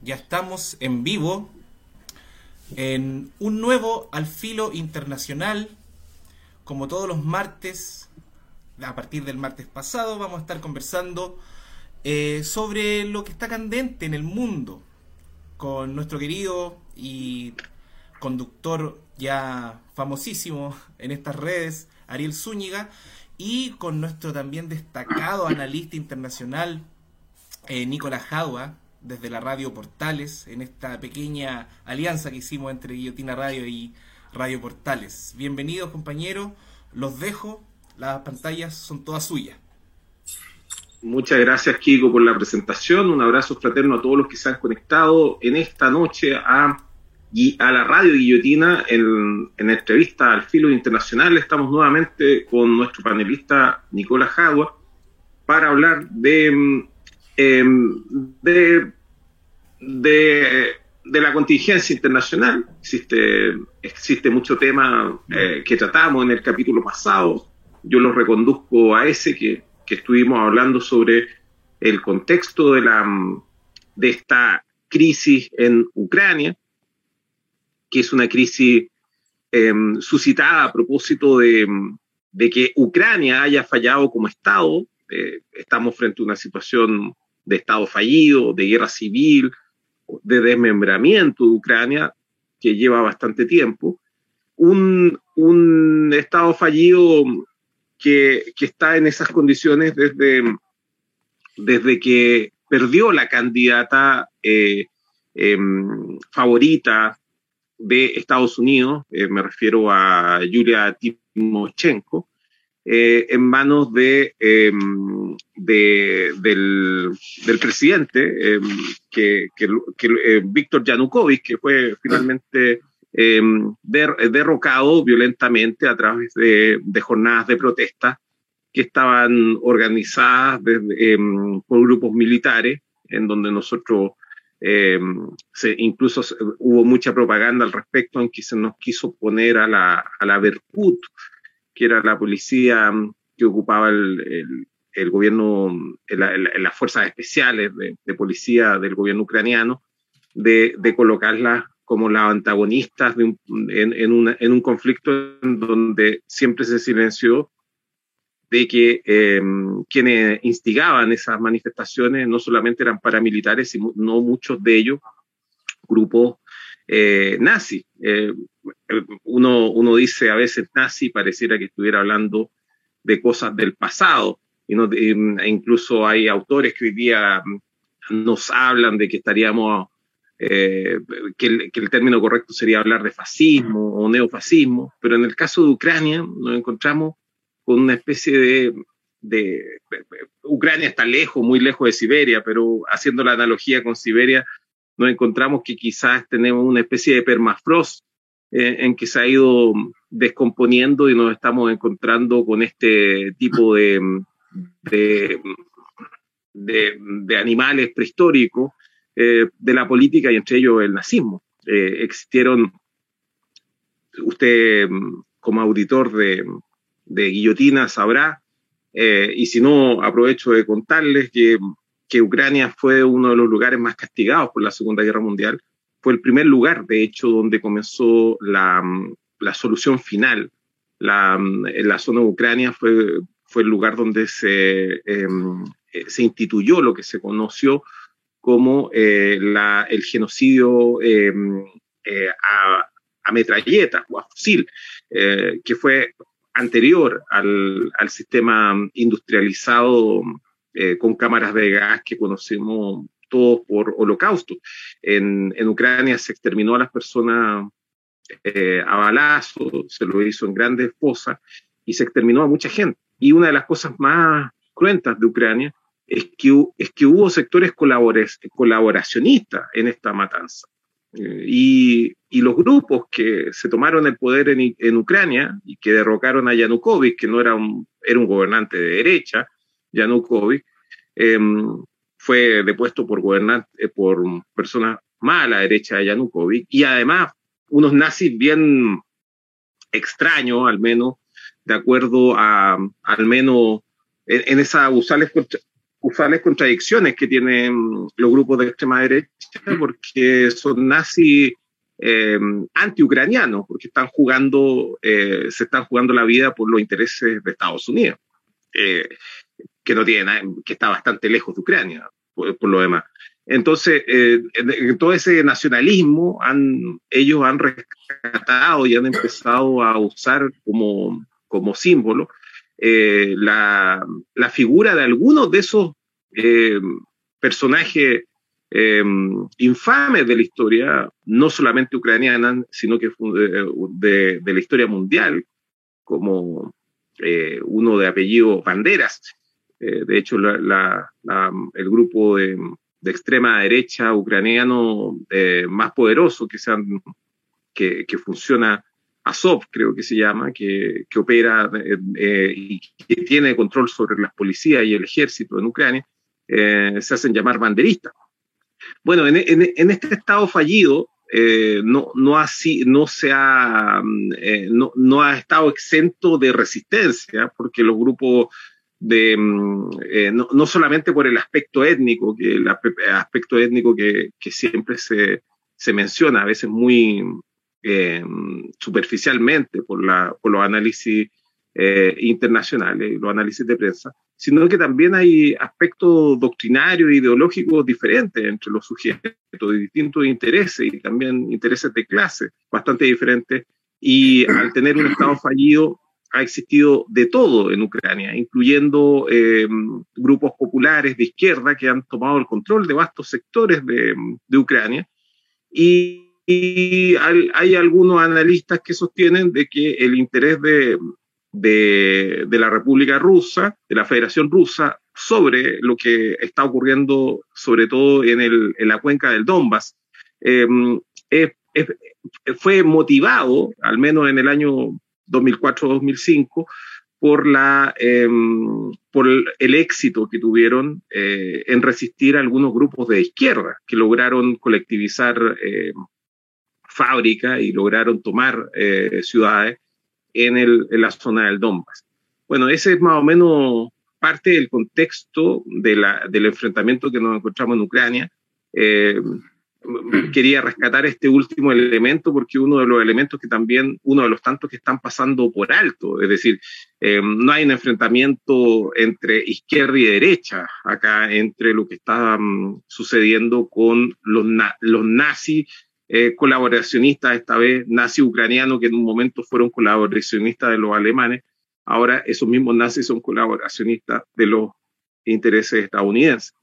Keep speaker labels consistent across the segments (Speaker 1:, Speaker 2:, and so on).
Speaker 1: Ya estamos en vivo en un nuevo Alfilo Internacional. Como todos los martes, a partir del martes pasado, vamos a estar conversando eh, sobre lo que está candente en el mundo con nuestro querido y conductor ya famosísimo en estas redes, Ariel Zúñiga, y con nuestro también destacado analista internacional, eh, Nicolás Jadua, desde la radio Portales, en esta pequeña alianza que hicimos entre Guillotina Radio y Radio Portales. Bienvenidos compañeros, los dejo, las pantallas son todas suyas.
Speaker 2: Muchas gracias Kiko por la presentación, un abrazo fraterno a todos los que se han conectado en esta noche a, a la radio Guillotina en, en entrevista al filo internacional. Estamos nuevamente con nuestro panelista Nicolás Jadua para hablar de Em, de, de, la contingencia internacional. Existe, existe mucho tema eh, que tratamos en el capítulo pasado. Yo lo reconduzco a ese que, estuvimos hablando sobre el contexto de, la, de esta crisis en Ucrania, que es una crisis em, suscitada a propósito de, de, que Ucrania haya fallado como Estado. Eh, estamos frente a una situación de Estado fallido, de guerra civil, de desmembramiento de Ucrania, que lleva bastante tiempo, un, un Estado fallido que, que, está en esas condiciones desde, desde que perdió la candidata eh, em, favorita de Estados Unidos, eh, me refiero a Yulia Timoshenko, eh, en manos de, em, del, presidente, em, que, eh, Víctor Yanukovych, que fue finalmente em, derrocado violentamente a través de, jornadas de protesta que estaban organizadas por grupos militares, en donde nosotros se, incluso hubo mucha propaganda al respecto en que se nos quiso poner a la, a la Berkut, que era la policía mm, que ocupaba el, el, gobierno, las fuerzas especiales de, policía del gobierno ucraniano, de, de colocarlas como las antagonistas de un, en, en, en, un conflicto en donde siempre se silenció de que eh, quienes instigaban esas manifestaciones no solamente eran paramilitares, sino muchos de ellos grupos eh, nazi. Eh, uno, uno dice a veces nazi, pareciera que estuviera hablando de cosas del pasado, y no, e incluso hay autores que hoy día nos hablan de que estaríamos, eh, que, el, que, el, término correcto sería hablar de fascismo o neofascismo, pero en el caso de Ucrania nos encontramos con una especie de, de, Ucrania está lejos, muy lejos de Siberia, pero haciendo la analogía con Siberia, nos encontramos que quizás tenemos una especie de permafrost eh, en que se ha ido descomponiendo y nos estamos encontrando con este tipo de, de, animales prehistóricos eh, de la política y entre ellos el nazismo. Eh, existieron, usted como auditor de, de Guillotina sabrá, y si no, aprovecho de contarles que que Ucrania fue uno de los lugares más castigados por la Segunda Guerra Mundial. Fue el primer lugar, de hecho, donde comenzó la, la solución final. La, en la zona de Ucrania fue, fue el lugar donde se, em, eh, se instituyó lo que se conoció como eh, la, el genocidio em, eh, a, a, metralleta o a fusil, que fue anterior al, al sistema industrializado eh, con cámaras de gas que conocemos todos por holocausto. En, en Ucrania se exterminó a las personas eh, a balazos, se lo hizo en grandes fosas y se exterminó a mucha gente. Y una de las cosas más cruentas de Ucrania es que, es que hubo sectores colaboracionistas en esta matanza. Eh, y, y, los grupos que se tomaron el poder en, en, Ucrania y que derrocaron a Yanukovych, que no era un, era un gobernante de derecha, Yanukovych, em, fue depuesto por gobernantes, eh, por personas más a la derecha de Yanukovych, y además unos nazis bien extraños, al menos, de acuerdo a, al menos, en, esa usar usuales contradicciones que tienen los grupos de extrema derecha, porque son nazis eh, anti-ucranianos, porque están jugando, eh, se están jugando la vida por los intereses de Estados Unidos, eh, que no tiene que está bastante lejos de Ucrania, por, lo demás. Entonces, todo ese nacionalismo han, ellos han rescatado y han empezado a usar como, como símbolo la, la, figura de algunos de esos personajes eh, infames de la historia, no solamente ucraniana, sino que de, de, la historia mundial, como eh, uno de apellido Banderas. Eh, de hecho, el grupo de, extrema derecha ucraniano eh, más poderoso que, que, funciona, Azov creo que se llama, que, opera eh, y que tiene control sobre las policías y el ejército en Ucrania, se hacen llamar banderistas. Bueno, en, este estado fallido, no, no, se ha, no, no, ha estado exento de resistencia, porque los grupos de, mm, eh, no, no, solamente por el aspecto étnico, que el aspecto étnico que, que siempre se, se, menciona, a veces muy superficialmente por, la, por los análisis internacionales, los análisis de prensa, sino que también hay aspectos doctrinarios e ideológicos diferentes entre los sujetos de distintos intereses y también intereses de clase bastante diferentes. Y al tener un Estado fallido, ha existido de todo en Ucrania, incluyendo eh, grupos populares de izquierda que han tomado el control de vastos sectores de, de Ucrania. Y, y hay, hay, algunos analistas que sostienen de que el interés de, de, la República Rusa, de la Federación Rusa, sobre lo que está ocurriendo, sobre todo en, el, en la cuenca del Donbass. Em, fue motivado, al menos en el año 2004-2005, por, la, em, por el, éxito que tuvieron eh, en resistir a algunos grupos de izquierda que lograron colectivizar eh, fábricas y lograron tomar eh, ciudades en, el, en la zona del Donbass. Bueno, ese es más o menos parte del contexto del enfrentamiento que nos encontramos en Ucrania. Quería rescatar este último elemento porque uno de los elementos que también, uno de los tantos que están pasando por alto, es decir, eh, no hay un enfrentamiento entre izquierda y derecha acá, entre lo que está um, sucediendo con los, los nazis eh, colaboracionistas, esta vez nazi ucraniano, que en un momento fueron colaboracionistas de los alemanes, ahora esos mismos nazis son colaboracionistas de los intereses estadounidenses.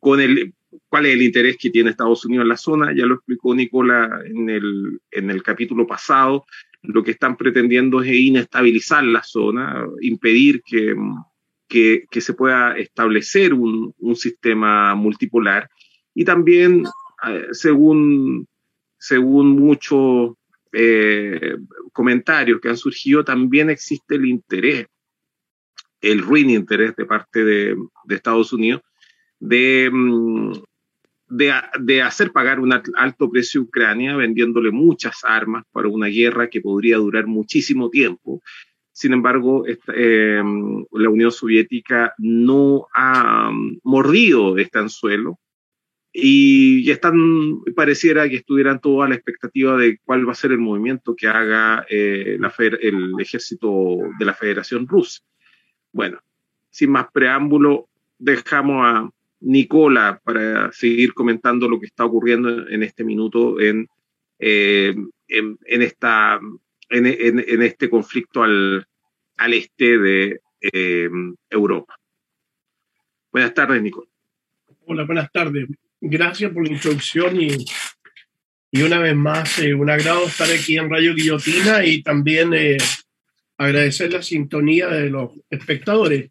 Speaker 2: Con el, ¿Cuál es el interés que tiene Estados Unidos en la zona? Ya lo explicó Nicola en el, en el capítulo pasado. Lo que están pretendiendo es inestabilizar la zona, impedir que, que, se pueda establecer un, un sistema multipolar y también eh, según, según muchos eh, comentarios que han surgido, también existe el interés, el ruin interés de parte de, Estados Unidos de, mm, de, hacer pagar un alto precio a Ucrania vendiéndole muchas armas para una guerra que podría durar muchísimo tiempo. Sin embargo, eh, la Unión Soviética no ha mm, mordido este anzuelo y están, pareciera que estuvieran todos a la expectativa de cuál va a ser el movimiento que haga eh, el ejército de la Federación Rusa. Bueno, sin más preámbulo, dejamos a Nicola para seguir comentando lo que está ocurriendo en este minuto en, eh, en, esta, en, en, este conflicto al, al este de eh, Europa. Buenas tardes, Nicola.
Speaker 3: Hola, buenas tardes gracias por la introducción y, y una vez más, eh, un agrado estar aquí en Radio Guillotina y también eh, agradecer la sintonía de los espectadores.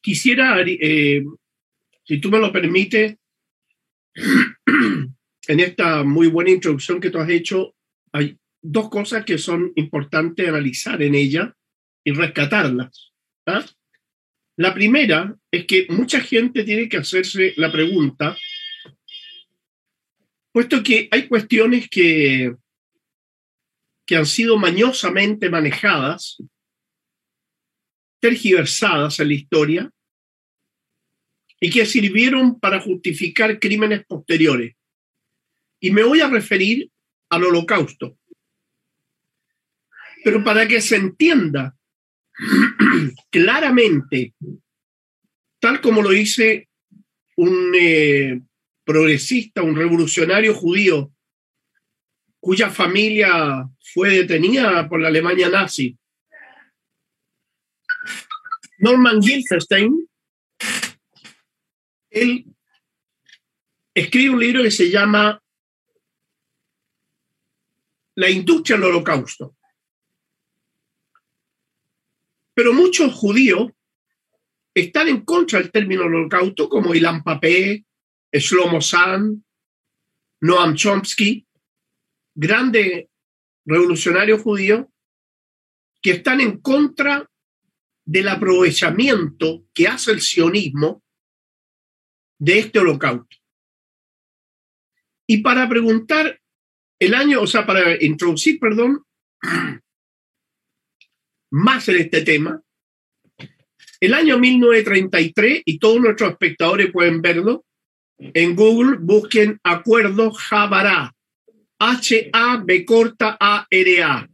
Speaker 3: Quisiera, eh, si tú me lo permites, en esta muy buena introducción que tú has hecho, hay dos cosas que son importantes analizar en ella y rescatarlas. ¿ah? La primera es que mucha gente tiene que hacerse la pregunta, puesto que hay cuestiones que, que han sido mañosamente manejadas, tergiversadas en la historia, y que sirvieron para justificar crímenes posteriores. Y me voy a referir al holocausto. Pero para que se entienda claramente, tal como lo dice un eh, progresista, un revolucionario judío, cuya familia fue detenida por la Alemania nazi, Norman Gilfestein, él escribe un libro que se llama La industria del holocausto. Pero muchos judíos están en contra del término holocausto, como Ilan Papé, Shlomo San, Noam Chomsky, grandes revolucionarios judíos que están en contra del aprovechamiento que hace el sionismo de este holocausto. Y para preguntar el año, o sea, para introducir, perdón, más en este tema, el año 1933, y todos nuestros espectadores pueden verlo, en Google busquen Acuerdo Jabará, H-A-B corta A-R-A.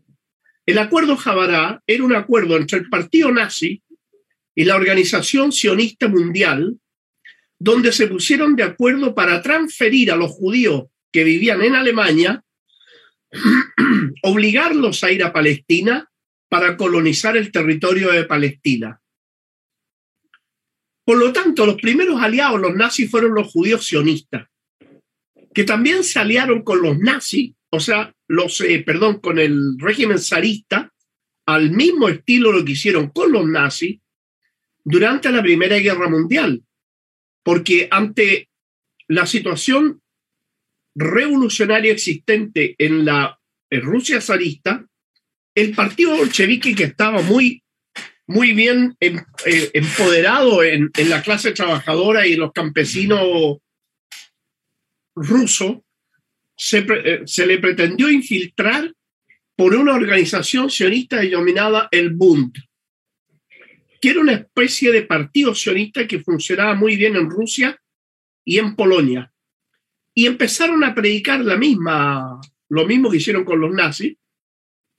Speaker 3: El Acuerdo Jabará era un acuerdo entre el Partido Nazi y la Organización Sionista Mundial, donde se pusieron de acuerdo para transferir a los judíos que vivían en Alemania, obligarlos a ir a Palestina para colonizar el territorio de Palestina. Por lo tanto, los primeros aliados, los nazis, fueron los judíos sionistas, que también se aliaron con los nazis, o sea, los, eh, perdón, con el régimen zarista, al mismo estilo lo que hicieron con los nazis durante la Primera Guerra Mundial, porque ante la situación revolucionaria existente en la Rusia zarista, el partido bolchevique que estaba muy muy bien em, eh, empoderado en, la clase trabajadora y los campesinos rusos, eh, se, le pretendió infiltrar por una organización sionista denominada el Bund, que era una especie de partido sionista que funcionaba muy bien en Rusia y en Polonia. Y empezaron a predicar la misma, lo mismo que hicieron con los nazis,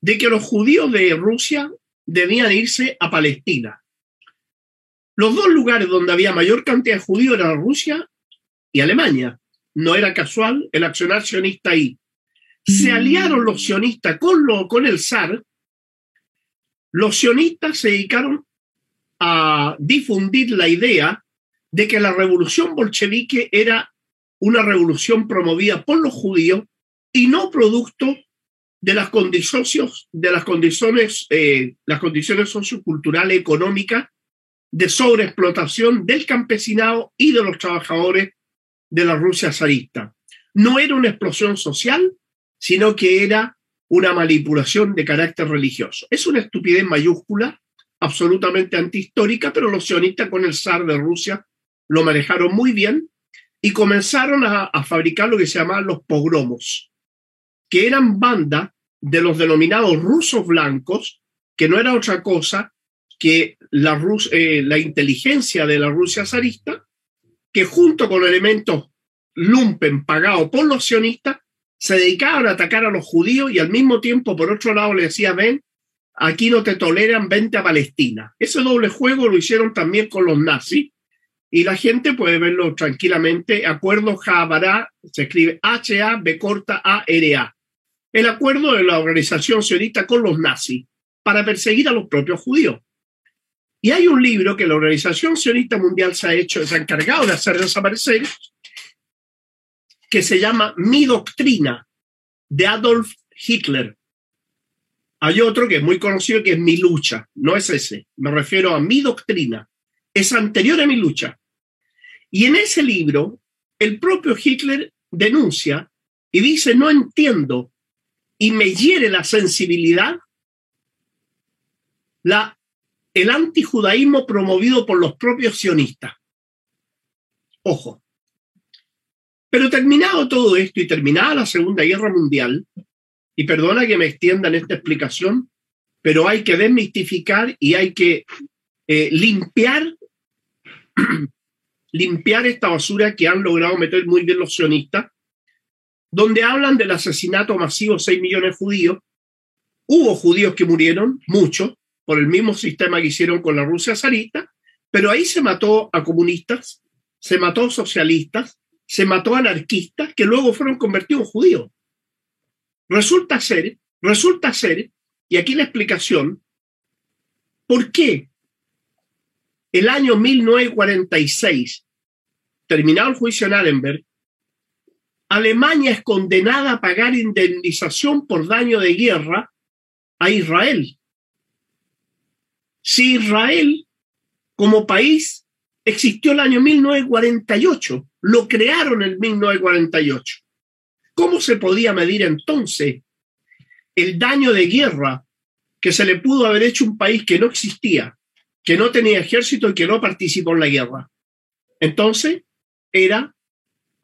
Speaker 3: de que los judíos de Rusia debían irse a Palestina. Los dos lugares donde había mayor cantidad de judíos eran Rusia y Alemania. No era casual el accionar sionista ahí. Se aliaron los sionistas con, lo, con el zar. Los sionistas se dedicaron a difundir la idea de que la revolución bolchevique era una revolución promovida por los judíos y no producto de las condiciones, de las condiciones, eh, las condiciones socioculturales, económicas, de sobreexplotación del campesinado y de los trabajadores de la Rusia zarista. No era una explosión social, sino que era una manipulación de carácter religioso. Es una estupidez mayúscula, absolutamente antihistórica, pero los sionistas con el zar de Rusia lo manejaron muy bien y comenzaron a, fabricar lo que se llamaban los pogromos, que eran bandas de los denominados rusos blancos, que no era otra cosa que la, eh, la inteligencia de la Rusia zarista, que junto con elementos lumpen pagados por los sionistas, se dedicaban a atacar a los judíos y al mismo tiempo, por otro lado, le decía, ven, aquí no te toleran, vente a Palestina. Ese doble juego lo hicieron también con los nazis y la gente puede verlo tranquilamente. Acuerdo Jabará, se escribe H-A, B corta A-R-A el acuerdo de la organización sionista con los nazis para perseguir a los propios judíos. Y hay un libro que la Organización Sionista Mundial se ha hecho, se ha encargado de hacer desaparecer, que se llama Mi Doctrina, de Adolf Hitler. Hay otro que es muy conocido que es Mi Lucha, no es ese, me refiero a Mi Doctrina, es anterior a Mi Lucha. Y en ese libro, el propio Hitler denuncia y dice, no entiendo y me hiere la sensibilidad la, el antijudaísmo promovido por los propios sionistas. Ojo. Pero terminado todo esto y terminada la Segunda Guerra Mundial, y perdona que me extienda en esta explicación, pero hay que desmistificar y hay que eh, limpiar limpiar esta basura que han logrado meter muy bien los sionistas, donde hablan del asesinato masivo de 6 millones de judíos. Hubo judíos que murieron, muchos, por el mismo sistema que hicieron con la Rusia zarista, pero ahí se mató a comunistas, se mató a socialistas, se mató a anarquistas que luego fueron convertidos en judíos. Resulta ser, resulta ser, y aquí la explicación, ¿por qué el año 1946, terminado el juicio en Allenberg, Alemania es condenada a pagar indemnización por daño de guerra a Israel. Si Israel como país existió el año 1948, lo crearon en 1948. ¿Cómo se podía medir entonces el daño de guerra que se le pudo haber hecho a un país que no existía, que no tenía ejército y que no participó en la guerra? Entonces, era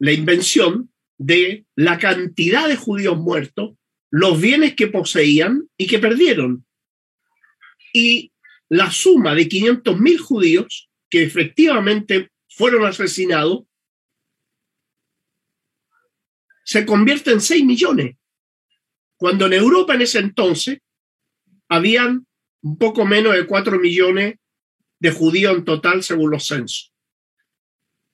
Speaker 3: la invención de la cantidad de judíos muertos, los bienes que poseían y que perdieron. Y la suma de 500.000 judíos que efectivamente fueron asesinados se convierte en 6 millones, cuando en Europa en ese entonces habían un poco menos de 4 millones de judíos en total según los censos.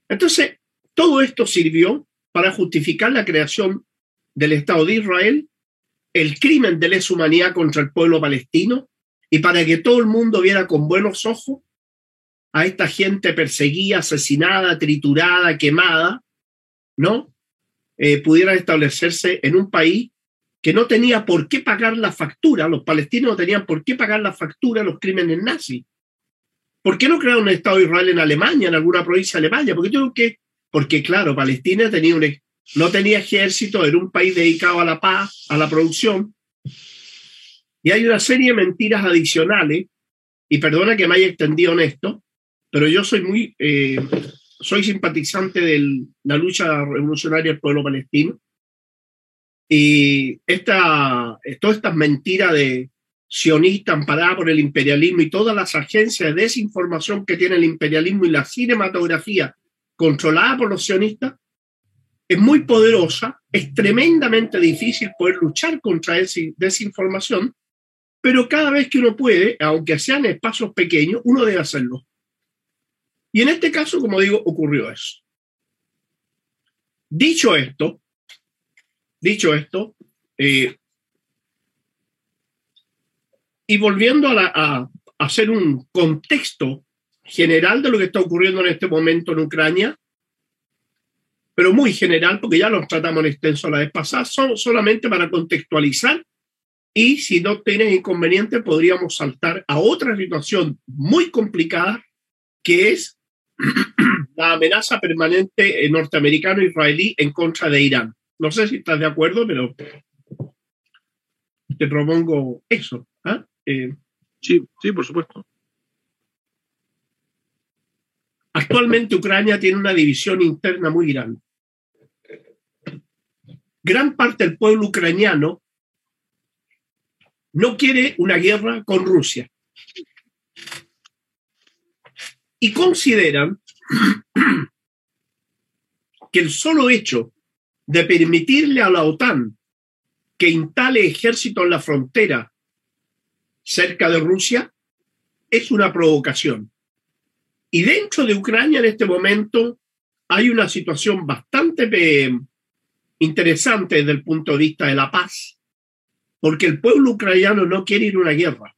Speaker 3: Entonces, todo esto sirvió para justificar la creación del Estado de Israel, el crimen de lesa humanidad contra el pueblo palestino y para que todo el mundo viera con buenos ojos a esta gente perseguida, asesinada, triturada, quemada, ¿no? Eh, pudiera establecerse en un país que no tenía por qué pagar la factura, los palestinos no tenían por qué pagar la factura a los crímenes nazis. ¿Por qué no crearon un Estado de Israel en Alemania, en alguna provincia de Alemania? Porque tengo que porque claro, Palestina tenía un, no tenía ejército, era un país dedicado a la paz, a la producción. Y hay una serie de mentiras adicionales, y perdona que me haya extendido en esto, pero yo soy muy, eh, soy simpatizante de la lucha revolucionaria del pueblo palestino. Y esta, todas estas mentiras de sionista amparada por el imperialismo y todas las agencias de desinformación que tiene el imperialismo y la cinematografía controlada por los sionistas, es muy poderosa, es tremendamente difícil poder luchar contra esa desinformación, pero cada vez que uno puede, aunque sean espacios pequeños, uno debe hacerlo. Y en este caso, como digo, ocurrió eso. Dicho esto, dicho esto, eh, y volviendo a, hacer un contexto general de lo que está ocurriendo en este momento en Ucrania, pero muy general, porque ya lo tratamos en extenso la vez pasada, son solamente para contextualizar y si no tienes inconveniente podríamos saltar a otra situación muy complicada que es la amenaza permanente norteamericano-israelí en contra de Irán. No sé si estás de acuerdo, pero te propongo eso. ¿ah?
Speaker 2: Eh, sí, sí, por supuesto.
Speaker 3: Actualmente Ucrania tiene una división interna muy grande. Gran parte del pueblo ucraniano no quiere una guerra con Rusia. Y consideran que el solo hecho de permitirle a la OTAN que instale ejército en la frontera cerca de Rusia es una provocación. Y dentro de Ucrania en este momento hay una situación bastante eh, interesante desde el punto de vista de la paz, porque el pueblo ucraniano no quiere ir a una guerra.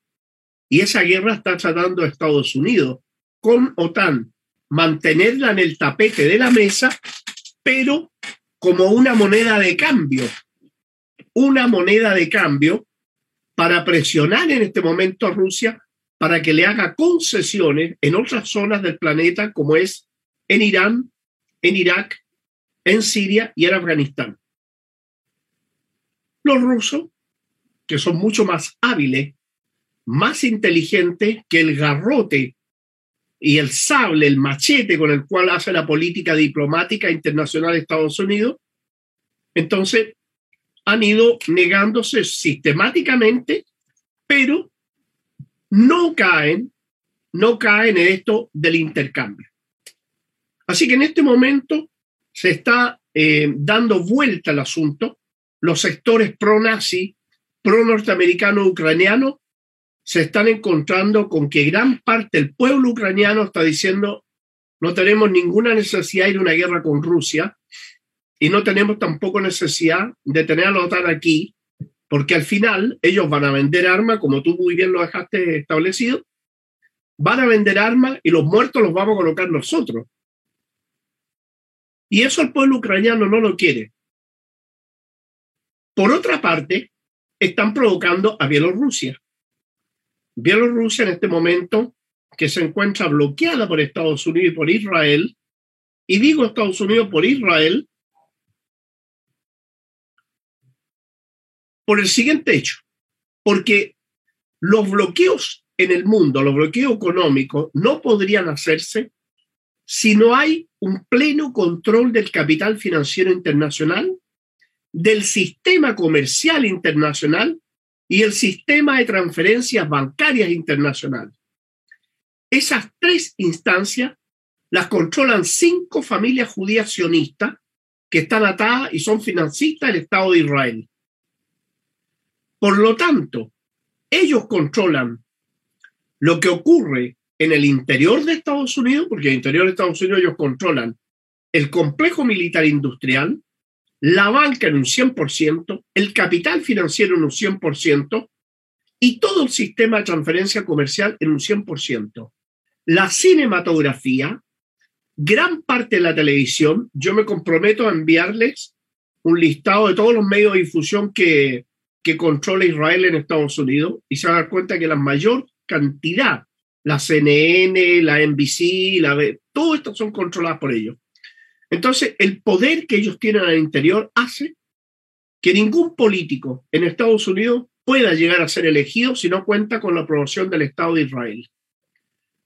Speaker 3: Y esa guerra está tratando a Estados Unidos con OTAN mantenerla en el tapete de la mesa, pero como una moneda de cambio, una moneda de cambio para presionar en este momento a Rusia para que le haga concesiones en otras zonas del planeta, como es en Irán, en Irak, en Siria y en Afganistán. Los rusos, que son mucho más hábiles, más inteligentes que el garrote y el sable, el machete con el cual hace la política diplomática internacional de Estados Unidos, entonces han ido negándose sistemáticamente, pero no caen, no caen en esto del intercambio. Así que en este momento se está eh, dando vuelta al asunto. Los sectores pro-nazi, pro-norteamericano, ucraniano, se están encontrando con que gran parte del pueblo ucraniano está diciendo no tenemos ninguna necesidad de ir a una guerra con Rusia y no tenemos tampoco necesidad de tener a la OTAN aquí, porque al final ellos van a vender armas, como tú muy bien lo dejaste establecido, van a vender armas y los muertos los vamos a colocar nosotros. Y eso el pueblo ucraniano no lo quiere. Por otra parte, están provocando a Bielorrusia. Bielorrusia en este momento que se encuentra bloqueada por Estados Unidos y por Israel, y digo Estados Unidos por Israel, por el siguiente hecho, porque los bloqueos en el mundo, los bloqueos económicos, no podrían hacerse si no hay un pleno control del capital financiero internacional, del sistema comercial internacional y el sistema de transferencias bancarias internacional. Esas tres instancias las controlan cinco familias judías sionistas que están atadas y son financistas del Estado de Israel. Por lo tanto, ellos controlan lo que ocurre en el interior de Estados Unidos, porque en el interior de Estados Unidos ellos controlan el complejo militar industrial, la banca en un 100%, el capital financiero en un 100% y todo el sistema de transferencia comercial en un 100% la cinematografía, gran parte de la televisión, yo me comprometo a enviarles un listado de todos los medios de difusión que, controla Israel en Estados Unidos y se van a dar cuenta que la mayor cantidad, la CNN, la NBC, la todo esto son controladas por ellos. Entonces, el poder que ellos tienen al interior hace que ningún político en Estados Unidos pueda llegar a ser elegido si no cuenta con la aprobación del Estado de Israel.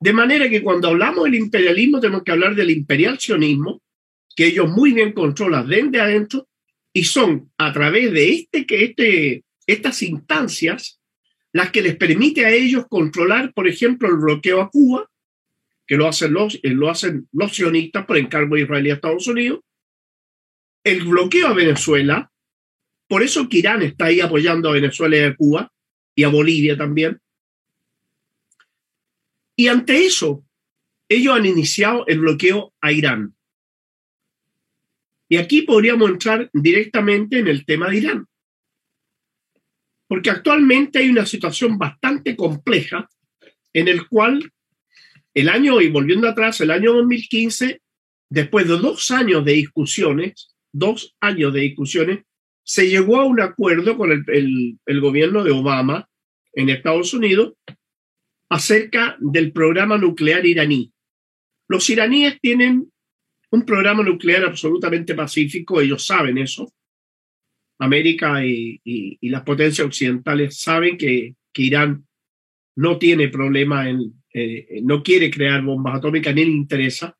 Speaker 3: De manera que cuando hablamos del imperialismo tenemos que hablar del imperial sionismo, que ellos muy bien controlan desde adentro y son a través de este, que este, estas instancias las que les permite a ellos controlar, por ejemplo, el bloqueo a Cuba, que lo hacen los, eh, lo hacen los sionistas por encargo de Israel y Estados Unidos, el bloqueo a Venezuela, por eso que Irán está ahí apoyando a Venezuela y a Cuba, y a Bolivia también, y ante eso, ellos han iniciado el bloqueo a Irán. Y aquí podríamos entrar directamente en el tema de Irán. Porque actualmente hay una situación bastante compleja en el cual el año, y volviendo atrás, el año 2015, después de dos años de discusiones, dos años de discusiones, se llegó a un acuerdo con el, gobierno de Obama en Estados Unidos acerca del programa nuclear iraní. Los iraníes tienen un programa nuclear absolutamente pacífico, ellos saben eso. América y, las potencias occidentales saben que, Irán no tiene problema en, eh, no quiere crear bombas atómicas ni le interesa.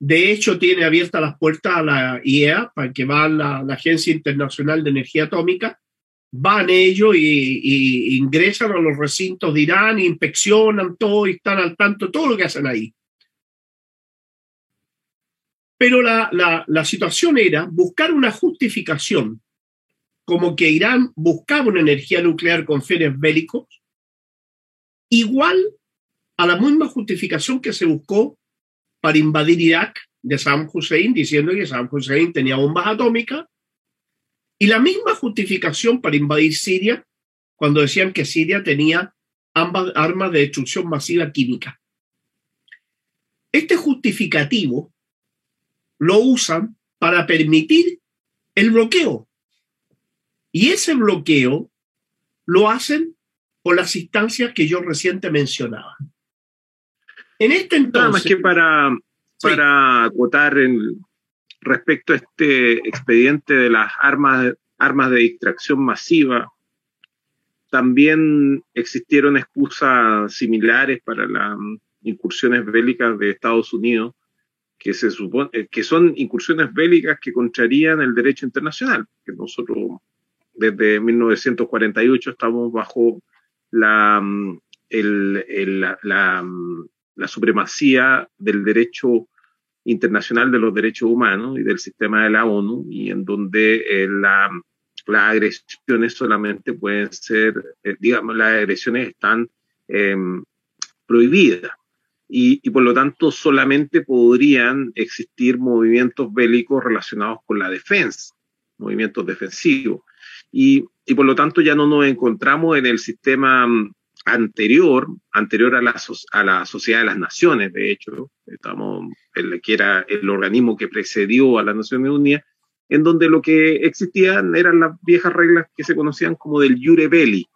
Speaker 3: De hecho, tiene abiertas las puertas a la IEA para que va la, Agencia Internacional de Energía Atómica van ellos y, ingresan a los recintos de Irán, inspeccionan todo y están al tanto de todo lo que hacen ahí. Pero la, situación era buscar una justificación, como que Irán buscaba una energía nuclear con fines bélicos, igual a la misma justificación que se buscó para invadir Irak de Saddam Hussein, diciendo que Saddam Hussein tenía bombas atómicas y la misma justificación para invadir Siria cuando decían que Siria tenía ambas armas de destrucción masiva química. Este justificativo lo usan para permitir el bloqueo. Y ese bloqueo lo hacen por las instancias que yo reciente mencionaba.
Speaker 2: En este entonces. Nada más que para, para acotar el, respecto a este expediente de las armas, armas de distracción masiva, también existieron excusas similares para las incursiones bélicas de Estados Unidos, que, se supone, eh, que son incursiones bélicas que contrarían el derecho internacional, que nosotros desde 1948 estamos bajo la, la, la supremacía del derecho internacional de los derechos humanos y del sistema de la ONU, y en donde eh, la, las agresiones solamente pueden ser, eh, digamos, las agresiones están em, prohibidas. Y, por lo tanto solamente podrían existir movimientos bélicos relacionados con la defensa, movimientos defensivos. Y, y por lo tanto ya no nos encontramos en el sistema mm, anterior, anterior a la, a la Sociedad de las Naciones, de hecho, estamos, el, que era el organismo que precedió a las Naciones Unidas, en donde lo que existían eran las viejas reglas que se conocían como del Jure Belli.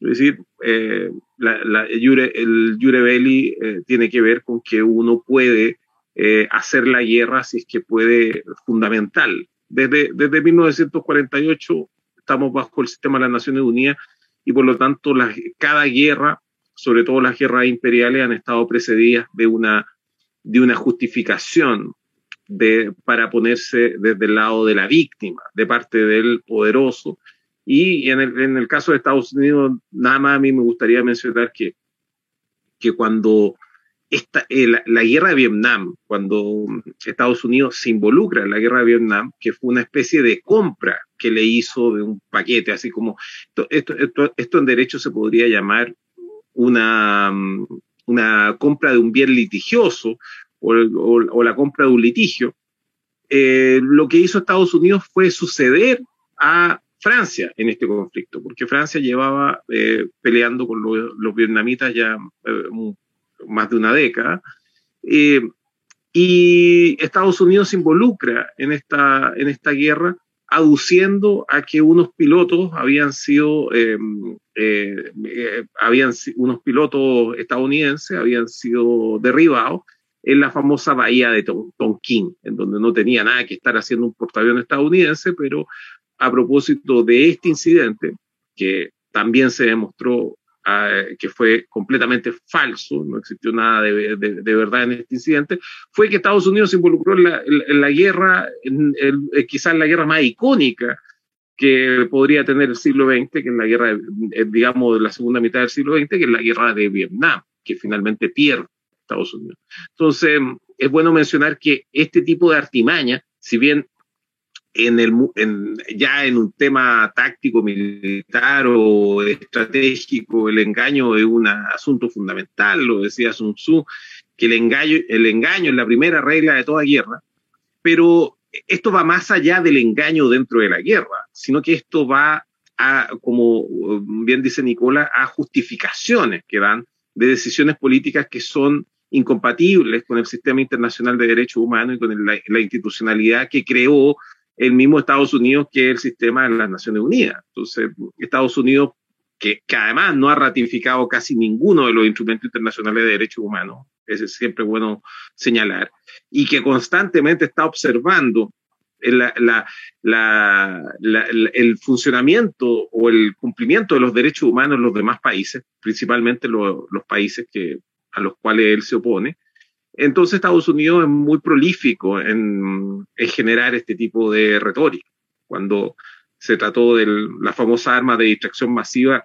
Speaker 2: Es decir, eh, la, la, el Jure Belli eh, tiene que ver con que uno puede eh, hacer la guerra si es que puede, fundamental. Desde, desde 1948 estamos bajo el sistema de las Naciones Unidas y por lo tanto cada guerra, sobre todo las guerras imperiales, han estado precedidas de una, de una justificación para ponerse desde el lado de la víctima, de parte del poderoso. Y en el, en el caso de Estados Unidos, nada más a mí me gustaría mencionar que, que cuando esta, eh, la, la, guerra de Vietnam, cuando Estados Unidos se involucra en la guerra de Vietnam, que fue una especie de compra que le hizo de un paquete, así como esto, en derecho se podría llamar una, compra de un bien litigioso o, la compra de un litigio. Eh, lo que hizo Estados Unidos fue suceder a Francia en este conflicto, porque Francia llevaba eh, peleando con los, vietnamitas ya eh, más de una década. Y Estados Unidos se involucra en esta guerra aduciendo a que unos pilotos habían sido, eh, eh, eh, habían, unos pilotos estadounidenses habían sido derribados en la famosa bahía de Tonkin, en donde no tenía nada que estar haciendo un portaavión estadounidense, pero a propósito de este incidente, que también se demostró que fue completamente falso, no existió nada de, de, de, verdad en este incidente, fue que Estados Unidos se involucró en la, en la guerra, en eh, quizás la guerra más icónica que podría tener el siglo XX, que es la guerra, eh, digamos, de la segunda mitad del siglo XX, que es la guerra de Vietnam, que finalmente pierde Estados Unidos. Entonces, es bueno mencionar que este tipo de artimaña, si bien en el, en, ya en un tema táctico, militar o estratégico, el engaño es un asunto fundamental, lo decía Sun Tzu, que el engaño, el engaño es la primera regla de toda guerra, pero esto va más allá del engaño dentro de la guerra, sino que esto va a, como bien dice Nicola, a justificaciones que dan de decisiones políticas que son incompatibles con el sistema internacional de derechos humanos y con la, la institucionalidad que creó el mismo Estados Unidos que el sistema de las Naciones Unidas. Entonces, Estados Unidos, que, que, además no ha ratificado casi ninguno de los instrumentos internacionales de derechos humanos, es siempre bueno señalar, y que constantemente está observando la, la, el funcionamiento o el cumplimiento de los derechos humanos en los demás países, principalmente lo, los países que, a los cuales él se opone, entonces Estados Unidos es muy prolífico en, en generar este tipo de retórica. Cuando se trató de la famosa arma de distracción masiva,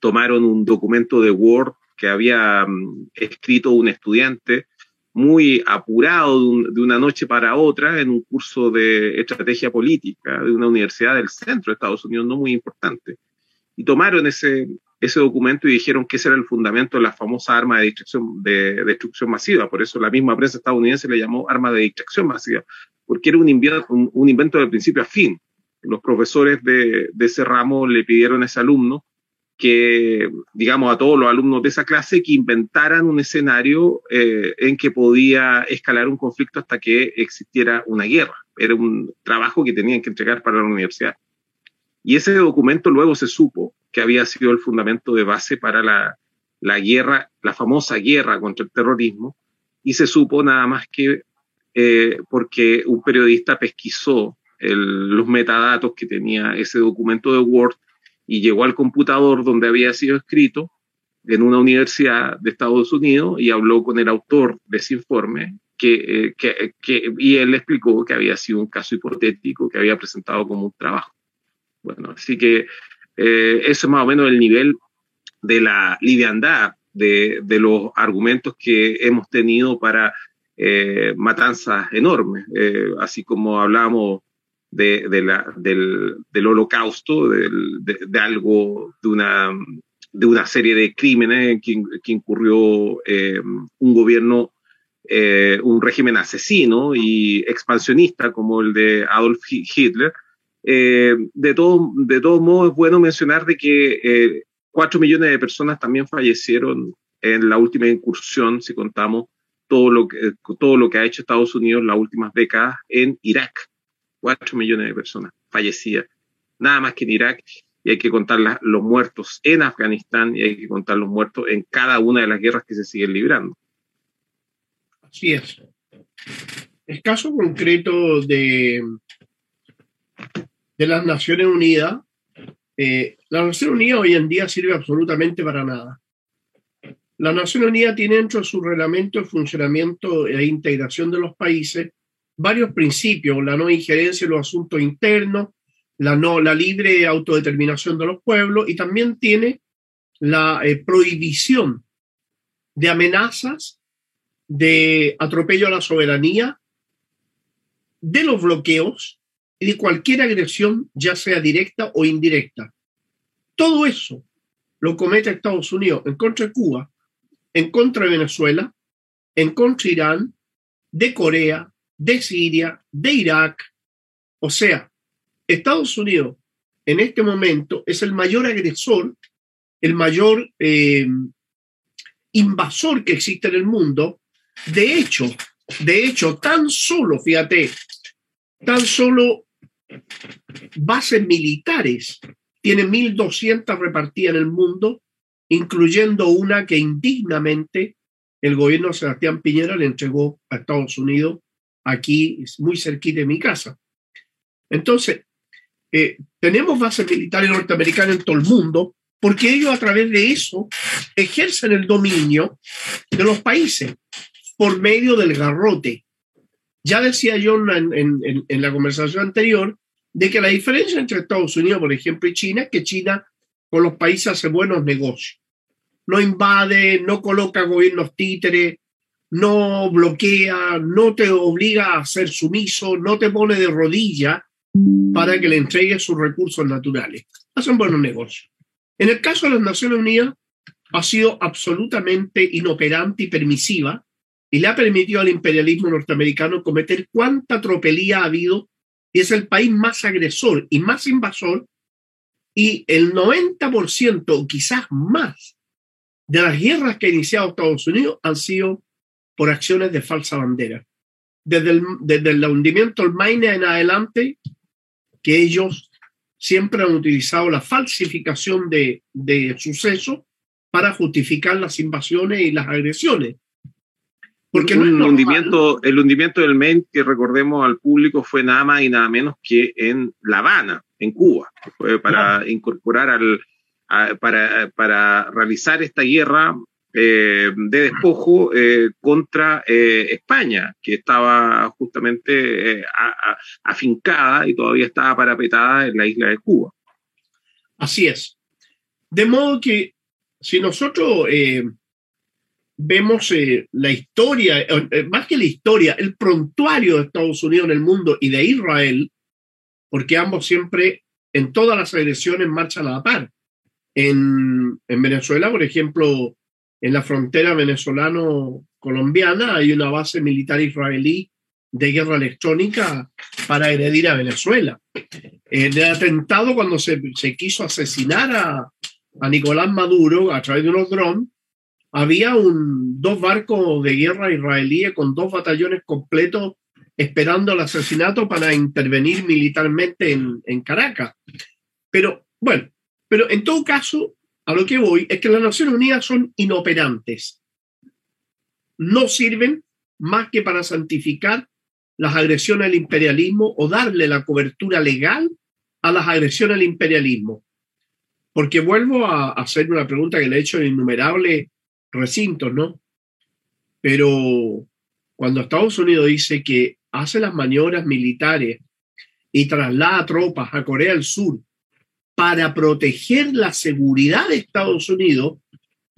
Speaker 2: tomaron un documento de Word que había um, escrito un estudiante muy apurado de, de, una noche para otra en un curso de estrategia política de una universidad del centro de Estados Unidos, no muy importante. Y tomaron ese, ese documento y dijeron que ese era el fundamento de la famosa arma de destrucción, de, destrucción masiva. Por eso la misma prensa estadounidense le llamó arma de distracción masiva, porque era un invento, un, de principio a fin. Los profesores de, de, ese ramo le pidieron a ese alumno que, digamos, a todos los alumnos de esa clase que inventaran un escenario eh, en que podía escalar un conflicto hasta que existiera una guerra. Era un trabajo que tenían que entregar para la universidad. Y ese documento luego se supo que había sido el fundamento de base para la, la guerra, la famosa guerra contra el terrorismo, y se supo nada más que eh, porque un periodista pesquisó los metadatos que tenía ese documento de Word y llegó al computador donde había sido escrito en una universidad de Estados Unidos y habló con el autor de ese informe que, eh, que, y él explicó que había sido un caso hipotético que había presentado como un trabajo. Bueno, así que eh, eso es más o menos el nivel de la liviandad de, de, los argumentos que hemos tenido para eh, matanzas enormes, eh, así como hablábamos de, la, del, del, holocausto, del, de, algo, de una, de una serie de crímenes que, que incurrió un gobierno, un régimen asesino y expansionista como el de Adolf Hitler. De, todo, de todos modos, es bueno mencionar de que cuatro millones de personas también fallecieron en la última incursión, si contamos todo lo que, todo lo que ha hecho Estados Unidos en las últimas décadas en Irak. Cuatro millones de personas fallecidas, nada más que en Irak, y hay que contar los muertos en Afganistán y hay que contar los muertos en cada una de las guerras que se siguen librando.
Speaker 3: Así es. El caso concreto de, de las Naciones Unidas, eh, la Nación Unida hoy en día sirve absolutamente para nada. La Nación Unida tiene dentro de su reglamento de funcionamiento e integración de los países varios principios, la no injerencia en los asuntos internos, la, no, la libre autodeterminación de los pueblos y también tiene la eh, prohibición de amenazas, de atropello a la soberanía, de los bloqueos y de cualquier agresión, ya sea directa o indirecta. Todo eso lo comete Estados Unidos en contra de Cuba en contra de Venezuela, en contra de Irán, de Corea, de Siria, de Irak. O sea, Estados Unidos en este momento es el mayor agresor, el mayor eh, invasor que existe en el mundo. De hecho, de hecho, tan solo, fíjate, tan solo bases militares tiene 1.200 repartidas en el mundo incluyendo una que indignamente el gobierno de Sebastián Piñera le entregó a Estados Unidos, aquí muy cerquita de mi casa. Entonces, eh, tenemos bases militares norteamericanas en todo el mundo porque ellos a través de eso ejercen el dominio de los países por medio del garrote. Ya decía yo en, en la conversación anterior de que la diferencia entre Estados Unidos, por ejemplo, y China es que China con los países hace buenos negocios. No invade, no coloca gobiernos títeres, no bloquea, no te obliga a ser sumiso, no te pone de rodilla para que le entregues sus recursos naturales. Hacen buenos negocios. En el caso de las Naciones Unidas, ha sido absolutamente inoperante y permisiva y le ha permitido al imperialismo norteamericano cometer cuánta tropelía ha habido y es el país más agresor y más invasor y el 90% o quizás más de las guerras que ha iniciado Estados Unidos han sido por acciones de falsa bandera. Desde el, hundimiento del Maine en adelante, que ellos siempre han utilizado la falsificación de, de sucesos para justificar las invasiones y las agresiones.
Speaker 2: Porque el hundimiento, el hundimiento del Maine, que recordemos al público, fue nada más y nada menos que en La Habana, en Cuba, fue para incorporar al, para, para, realizar esta guerra eh, de despojo eh, contra eh, España, que estaba justamente afincada y todavía estaba parapetada en la isla de Cuba.
Speaker 3: Así es. De modo que si nosotros vemos eh, la historia, eh, eh, más que la historia, el prontuario de Estados Unidos en el mundo y de Israel, porque ambos siempre en todas las agresiones marchan a la par. En, en Venezuela, por ejemplo, en la frontera venezolano-colombiana hay una base militar israelí de guerra electrónica para agredir a Venezuela. En el atentado, cuando se, se quiso asesinar a, a Nicolás Maduro a través de unos drones, había un, dos barcos de guerra israelíes con dos batallones completos esperando el asesinato para intervenir militarmente en, en Caracas. Pero bueno, pero en todo caso, a lo que voy es que las Naciones Unidas son inoperantes. No sirven más que para santificar las agresiones al imperialismo o darle la cobertura legal a las agresiones al imperialismo. Porque vuelvo a hacer una pregunta que le he hecho innumerables recintos, ¿no? Pero cuando Estados Unidos dice que hace las maniobras militares y traslada tropas a Corea del Sur para proteger la seguridad de Estados Unidos,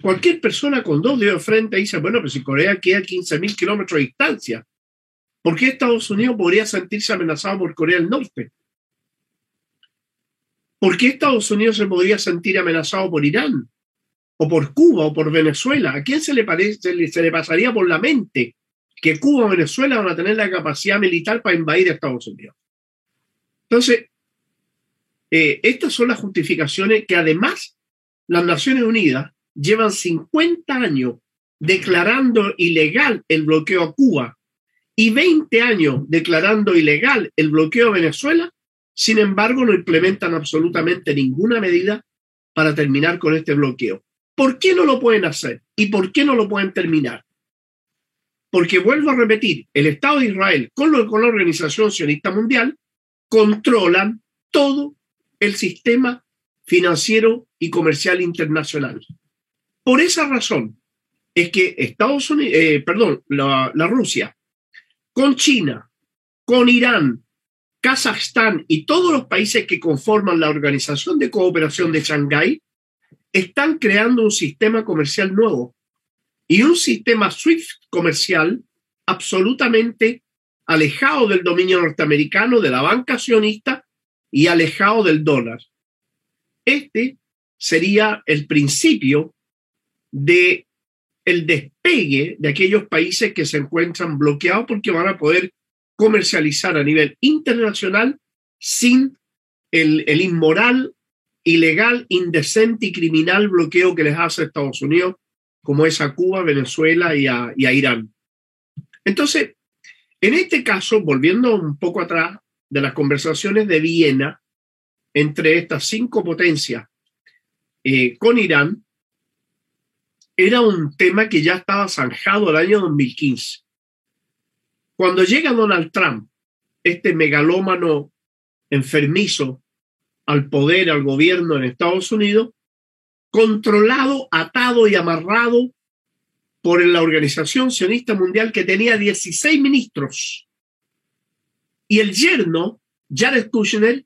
Speaker 3: cualquier persona con dos dedos de frente dice, bueno, pero si Corea queda a 15.000 kilómetros de distancia, ¿por qué Estados Unidos podría sentirse amenazado por Corea del Norte? ¿Por qué Estados Unidos se podría sentir amenazado por Irán? ¿O por Cuba o por Venezuela? ¿A quién se le, parece, se le pasaría por la mente que Cuba o Venezuela van a tener la capacidad militar para invadir a Estados Unidos? Entonces, eh, estas son las justificaciones que además las Naciones Unidas llevan 50 años declarando ilegal el bloqueo a Cuba y 20 años declarando ilegal el bloqueo a Venezuela, sin embargo no implementan absolutamente ninguna medida para terminar con este bloqueo. ¿Por qué no lo pueden hacer? ¿Y por qué no lo pueden terminar? Porque vuelvo a repetir, el Estado de Israel con, con la Organización Sionista Mundial controlan todo el sistema financiero y comercial internacional. Por esa razón es que Estados Unidos, eh, perdón, la, la Rusia, con China, con Irán, Kazajstán y todos los países que conforman la Organización de Cooperación de Shanghái están creando un sistema comercial nuevo y un sistema SWIFT comercial absolutamente alejado del dominio norteamericano, de la banca sionista y alejado del dólar. Este sería el principio de el despegue de aquellos países que se encuentran bloqueados porque van a poder comercializar a nivel internacional sin el, el inmoral, ilegal, indecente y criminal bloqueo que les hace Estados Unidos, como es a Cuba, Venezuela y a, Irán. Entonces, en este caso, volviendo un poco atrás de las conversaciones de Viena entre estas cinco potencias eh, con Irán, era un tema que ya estaba zanjado el año 2015. Cuando llega Donald Trump, este megalómano enfermizo al poder, al gobierno en Estados Unidos, controlado, atado y amarrado por la Organización Sionista Mundial que tenía 16 ministros. Y el yerno, Jared Kushner,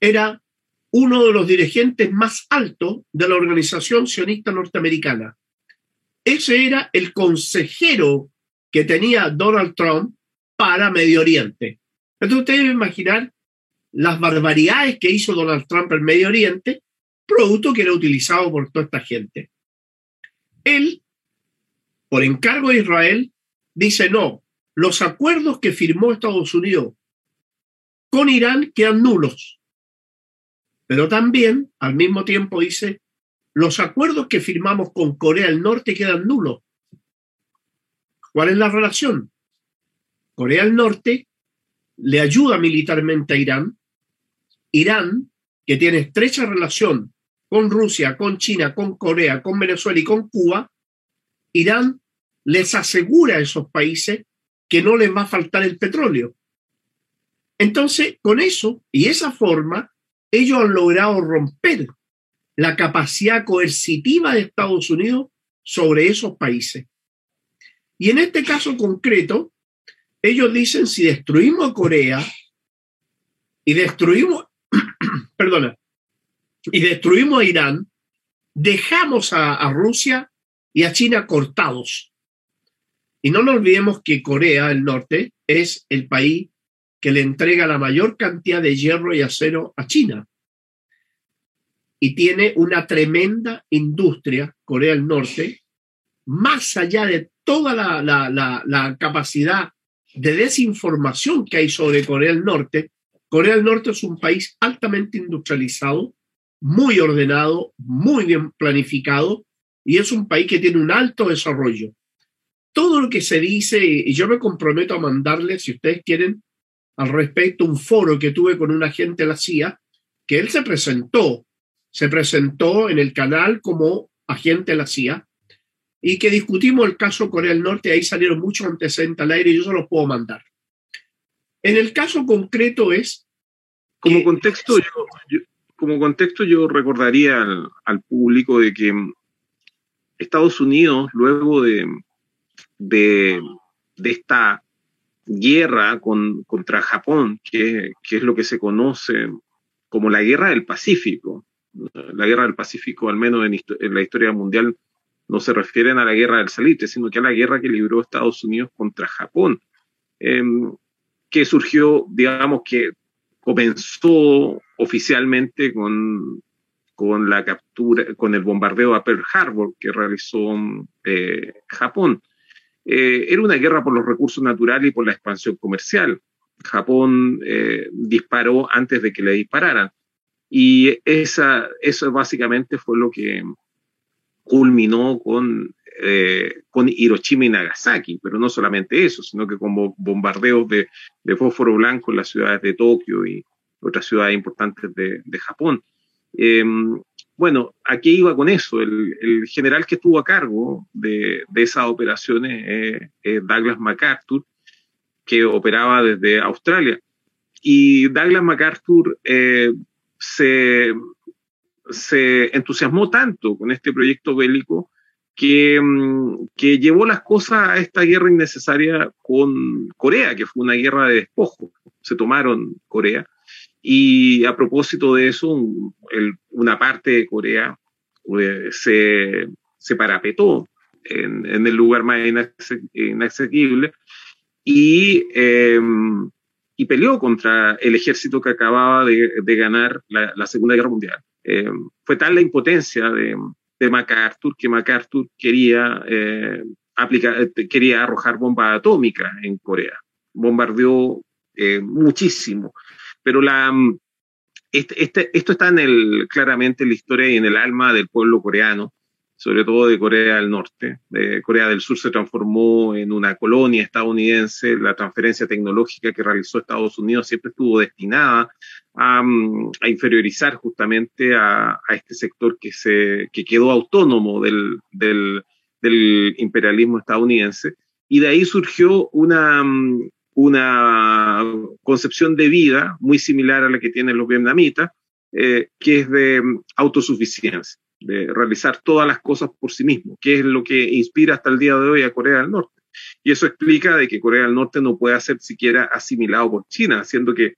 Speaker 3: era uno de los dirigentes más altos de la Organización Sionista Norteamericana. Ese era el consejero que tenía Donald Trump para Medio Oriente. Entonces ustedes deben imaginar las barbaridades que hizo Donald Trump en Medio Oriente, producto que era utilizado por toda esta gente. Él, por encargo de Israel, dice, no, los acuerdos que firmó Estados Unidos con Irán quedan nulos. Pero también, al mismo tiempo, dice, los acuerdos que firmamos con Corea del Norte quedan nulos. ¿Cuál es la relación? Corea del Norte le ayuda militarmente a Irán. Irán, que tiene estrecha relación con Rusia, con China, con Corea, con Venezuela y con Cuba, Irán les asegura a esos países que no les va a faltar el petróleo. Entonces, con eso y esa forma, ellos han logrado romper la capacidad coercitiva de Estados Unidos sobre esos países. Y en este caso concreto, ellos dicen, si destruimos a Corea y destruimos, perdona, y destruimos a Irán, dejamos a, Rusia y a China cortados. Y no nos olvidemos que Corea del Norte es el país que le entrega la mayor cantidad de hierro y acero a China y tiene una tremenda industria, Corea del Norte, más allá de toda la, la, capacidad de desinformación que hay sobre Corea del Norte, Corea del Norte es un país altamente industrializado, muy ordenado, muy bien planificado y es un país que tiene un alto desarrollo. Todo lo que se dice, y yo me comprometo a mandarle, si ustedes quieren, al respecto, un foro que tuve con un agente de la CIA, que él se presentó se presentó en el canal como agente de la CIA y que discutimos el caso Corea del Norte, ahí salieron muchos antecedentes al aire y yo se los puedo mandar. En el caso concreto es...
Speaker 2: Como contexto, yo, como contexto yo recordaría al, público de que Estados Unidos, luego de, de, esta guerra con, contra Japón, que, que, es lo que se conoce como la guerra del Pacífico, la guerra del Pacífico, al menos en, la historia mundial, no se refieren a la guerra del salitre, sino que a la guerra que libró Estados Unidos contra Japón, em, que surgió, digamos que comenzó oficialmente con, con la captura, con el bombardeo a Pearl Harbor que realizó eh, Japón. Eh, era una guerra por los recursos naturales y por la expansión comercial. Japón eh, disparó antes de que le dispararan. Y esa, eso básicamente fue lo que culminó con, eh, con Hiroshima y Nagasaki, pero no solamente eso, sino que con bombardeos de, de fósforo blanco en las ciudades de Tokio y otras ciudades importantes de, Japón. Em, bueno, ¿a qué iba con eso? El, general que estuvo a cargo de, de esas operaciones es eh, Douglas MacArthur, que operaba desde Australia. Y Douglas MacArthur eh, se, se entusiasmó tanto con este proyecto bélico que, mm, que, llevó las cosas a esta guerra innecesaria con Corea, que fue una guerra de despojo. Se tomaron Corea. Y a propósito de eso, una parte de Corea eh, se, se parapetó en, en, el lugar más inaccesible y, eh, y peleó contra el ejército que acababa de, de ganar la, la, Segunda Guerra Mundial. Eh, fue tal la impotencia de, de MacArthur que MacArthur quería, eh, aplicar, quería arrojar bomba atómica en Corea. Bombardeó eh, muchísimo. Pero la, este, este, esto está en el, claramente en la historia y en el alma del pueblo coreano sobre todo de Corea del Norte. De Corea del Sur se transformó en una colonia estadounidense. La transferencia tecnológica que realizó Estados Unidos siempre estuvo destinada a, mm, inferiorizar justamente a, a, este sector que, se, que quedó autónomo del, del, del imperialismo estadounidense. Y de ahí surgió una, mm, una concepción de vida muy similar a la que tienen los vietnamitas, eh, que es de mm, autosuficiencia de realizar todas las cosas por sí mismo, que es lo que inspira hasta el día de hoy a Corea del Norte. Y eso explica de que Corea del Norte no pueda ser siquiera asimilado por China, siendo que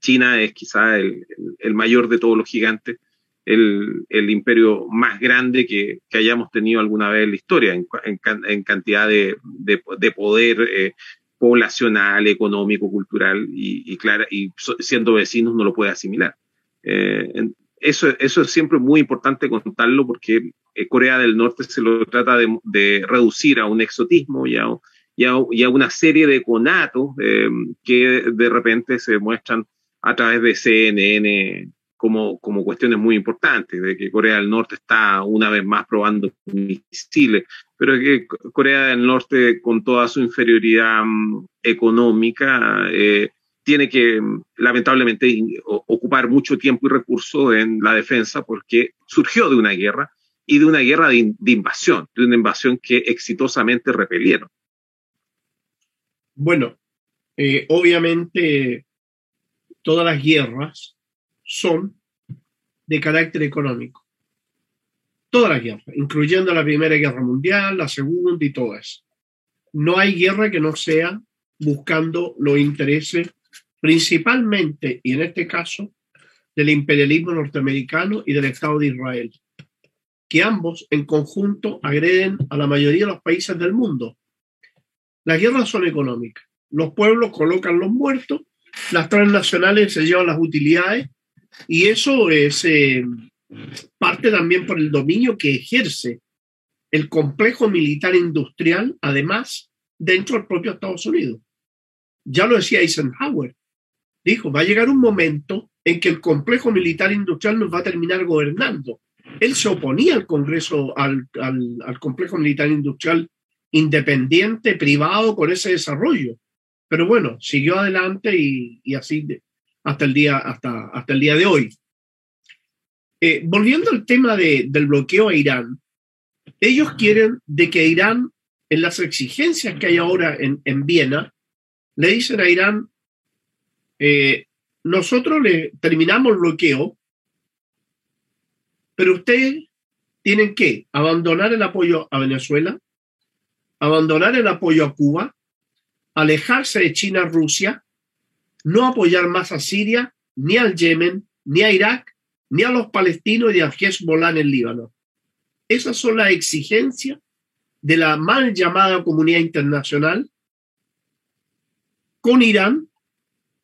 Speaker 2: China es quizá el, el mayor de todos los gigantes, el, el imperio más grande que, que, hayamos tenido alguna vez en la historia, en, en, en cantidad de, de, de poder eh, poblacional, económico, cultural, y, y, claro, y siendo vecinos no lo puede asimilar. Eh, eso, eso es siempre muy importante contarlo porque eh, Corea del Norte se lo trata de, reducir a un exotismo y a, y una serie de conatos eh, que de repente se muestran a través de CNN como, como cuestiones muy importantes, de que Corea del Norte está una vez más probando misiles, pero que Corea del Norte, con toda su inferioridad um, económica, eh, tiene que lamentablemente ocupar mucho tiempo y recursos en la defensa porque surgió de una guerra y de una guerra de, de invasión, de una invasión que exitosamente repelieron.
Speaker 3: Bueno, eh, obviamente todas las guerras son de carácter económico. Todas las guerras, incluyendo la Primera Guerra Mundial, la Segunda y todas. No hay guerra que no sea buscando los intereses principalmente, y en este caso, del imperialismo norteamericano y del Estado de Israel, que ambos en conjunto agreden a la mayoría de los países del mundo. Las guerras son económicas. Los pueblos colocan los muertos, las transnacionales se llevan las utilidades y eso es eh, parte también por el dominio que ejerce el complejo militar industrial, además, dentro del propio Estados Unidos. Ya lo decía Eisenhower, dijo, va a llegar un momento en que el complejo militar industrial nos va a terminar gobernando. Él se oponía al Congreso, al, al, complejo militar industrial independiente, privado, con ese desarrollo. Pero bueno, siguió adelante y, y así hasta, el día, hasta, hasta el día de hoy. Eh, volviendo al tema de, del bloqueo a Irán, ellos quieren de que Irán, en las exigencias que hay ahora en, en Viena, le dicen a Irán, eh, nosotros le terminamos el bloqueo, pero ustedes tienen que abandonar el apoyo a Venezuela, abandonar el apoyo a Cuba, alejarse de China, Rusia, no apoyar más a Siria, ni al Yemen, ni a Irak, ni a los palestinos ni a Hezbollah en Líbano. Esas son las exigencias de la mal llamada comunidad internacional con Irán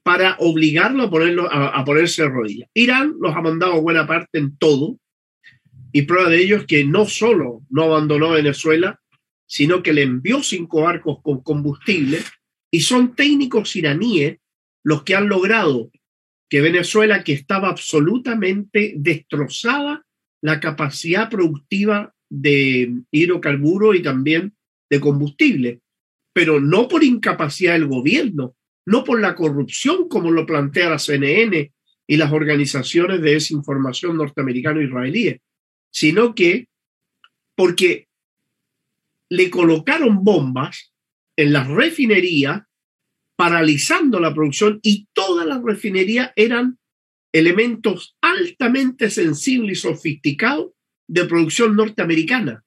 Speaker 3: para obligarlo a, ponerlo, a, ponerse de rodillas. Irán los ha mandado buena parte en todo, y prueba de ello es que no solo no abandonó Venezuela, sino que le envió cinco barcos con combustible, y son técnicos iraníes los que han logrado que Venezuela, que estaba absolutamente destrozada la capacidad productiva de hidrocarburo y también de combustible, pero no por incapacidad del gobierno, no por la corrupción como lo plantea la CNN y las organizaciones de desinformación norteamericano-israelíes, sino que porque le colocaron bombas en las refinerías, paralizando la producción y todas las refinerías eran elementos altamente sensibles y sofisticados de producción norteamericana.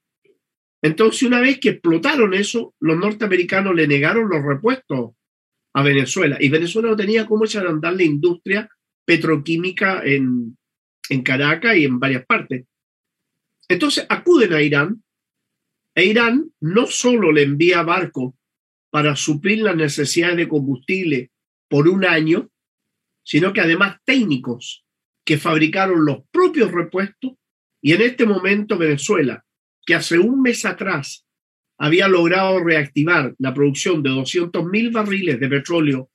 Speaker 3: Entonces, una vez que explotaron eso, los norteamericanos le negaron los repuestos a Venezuela. Y Venezuela no tenía cómo echar a andar la industria petroquímica en, en Caracas y en varias partes. Entonces acuden a Irán. E Irán no solo le envía barcos para suplir las necesidades de combustible por un año, sino que además técnicos que fabricaron los propios repuestos y en este momento Venezuela, que hace un mes atrás había logrado reactivar la producción de 200 mil barriles de petróleo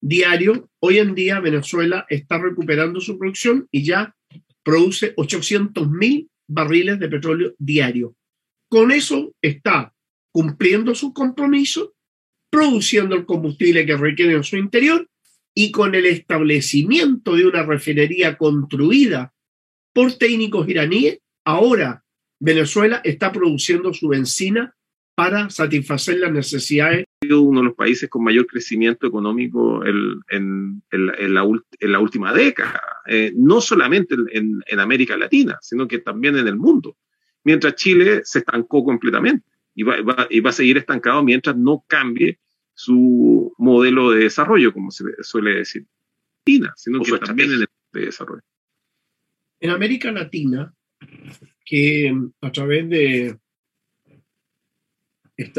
Speaker 3: diario, hoy en día Venezuela está recuperando su producción y ya produce 800 mil barriles de petróleo diario. Con eso está cumpliendo su compromiso, produciendo el combustible que requiere en su interior y con el establecimiento de una refinería construida por técnicos iraníes, ahora Venezuela está produciendo su benzina para satisfacer las necesidades.
Speaker 2: Uno de los países con mayor crecimiento económico en, la, última década, eh, no solamente en, América Latina, sino que también en el mundo, mientras Chile se estancó completamente y va, y va a seguir estancado mientras no cambie su modelo de desarrollo, como se suele decir, sino que también en el de desarrollo.
Speaker 3: En América Latina, que a través de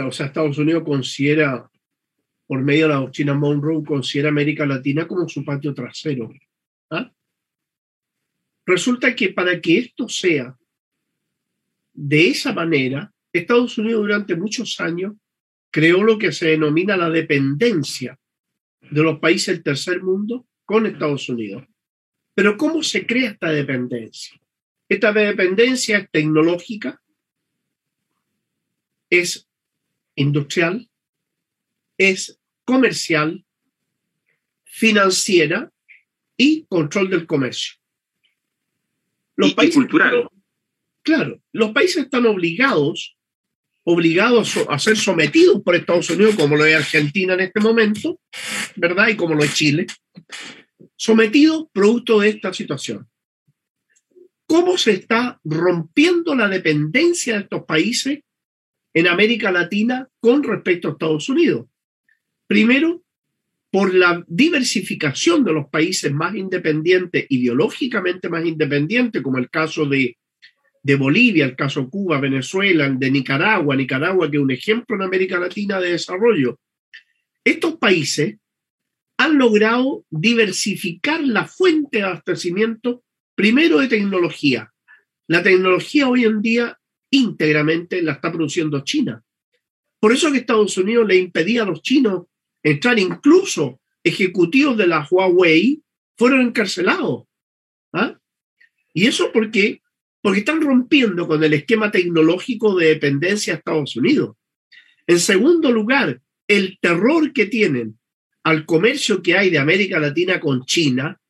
Speaker 3: o sea, Estados Unidos considera, por medio de la doctrina Monroe, considera América Latina como su patio trasero. ¿ah? Resulta que para que esto sea de esa manera, Estados Unidos durante muchos años creó lo que se denomina la dependencia de los países del tercer mundo con Estados Unidos. Pero ¿cómo se crea esta dependencia? Esta dependencia es tecnológica, es industrial, es comercial, financiera y control del comercio.
Speaker 2: Los países, cultural.
Speaker 3: Claro, los países están obligados, obligados a ser sometidos por Estados Unidos, como lo es Argentina en este momento, ¿verdad? Y como lo es Chile, sometidos producto de esta situación. ¿Cómo se está rompiendo la dependencia de estos países en América Latina con respecto a Estados Unidos. Primero, por la diversificación de los países más independientes, ideológicamente más independientes, como el caso de, de Bolivia, el caso Cuba, Venezuela, de Nicaragua, Nicaragua, que es un ejemplo en América Latina de desarrollo. Estos países han logrado diversificar la fuente de abastecimiento, primero de tecnología. La tecnología hoy en día íntegramente la está produciendo China. Por eso que Estados Unidos le impedía a los chinos entrar, incluso ejecutivos de la Huawei fueron encarcelados. ¿Ah? Y eso porque, porque están rompiendo con el esquema tecnológico de dependencia de Estados Unidos. En segundo lugar, el terror que tienen al comercio que hay de América Latina con China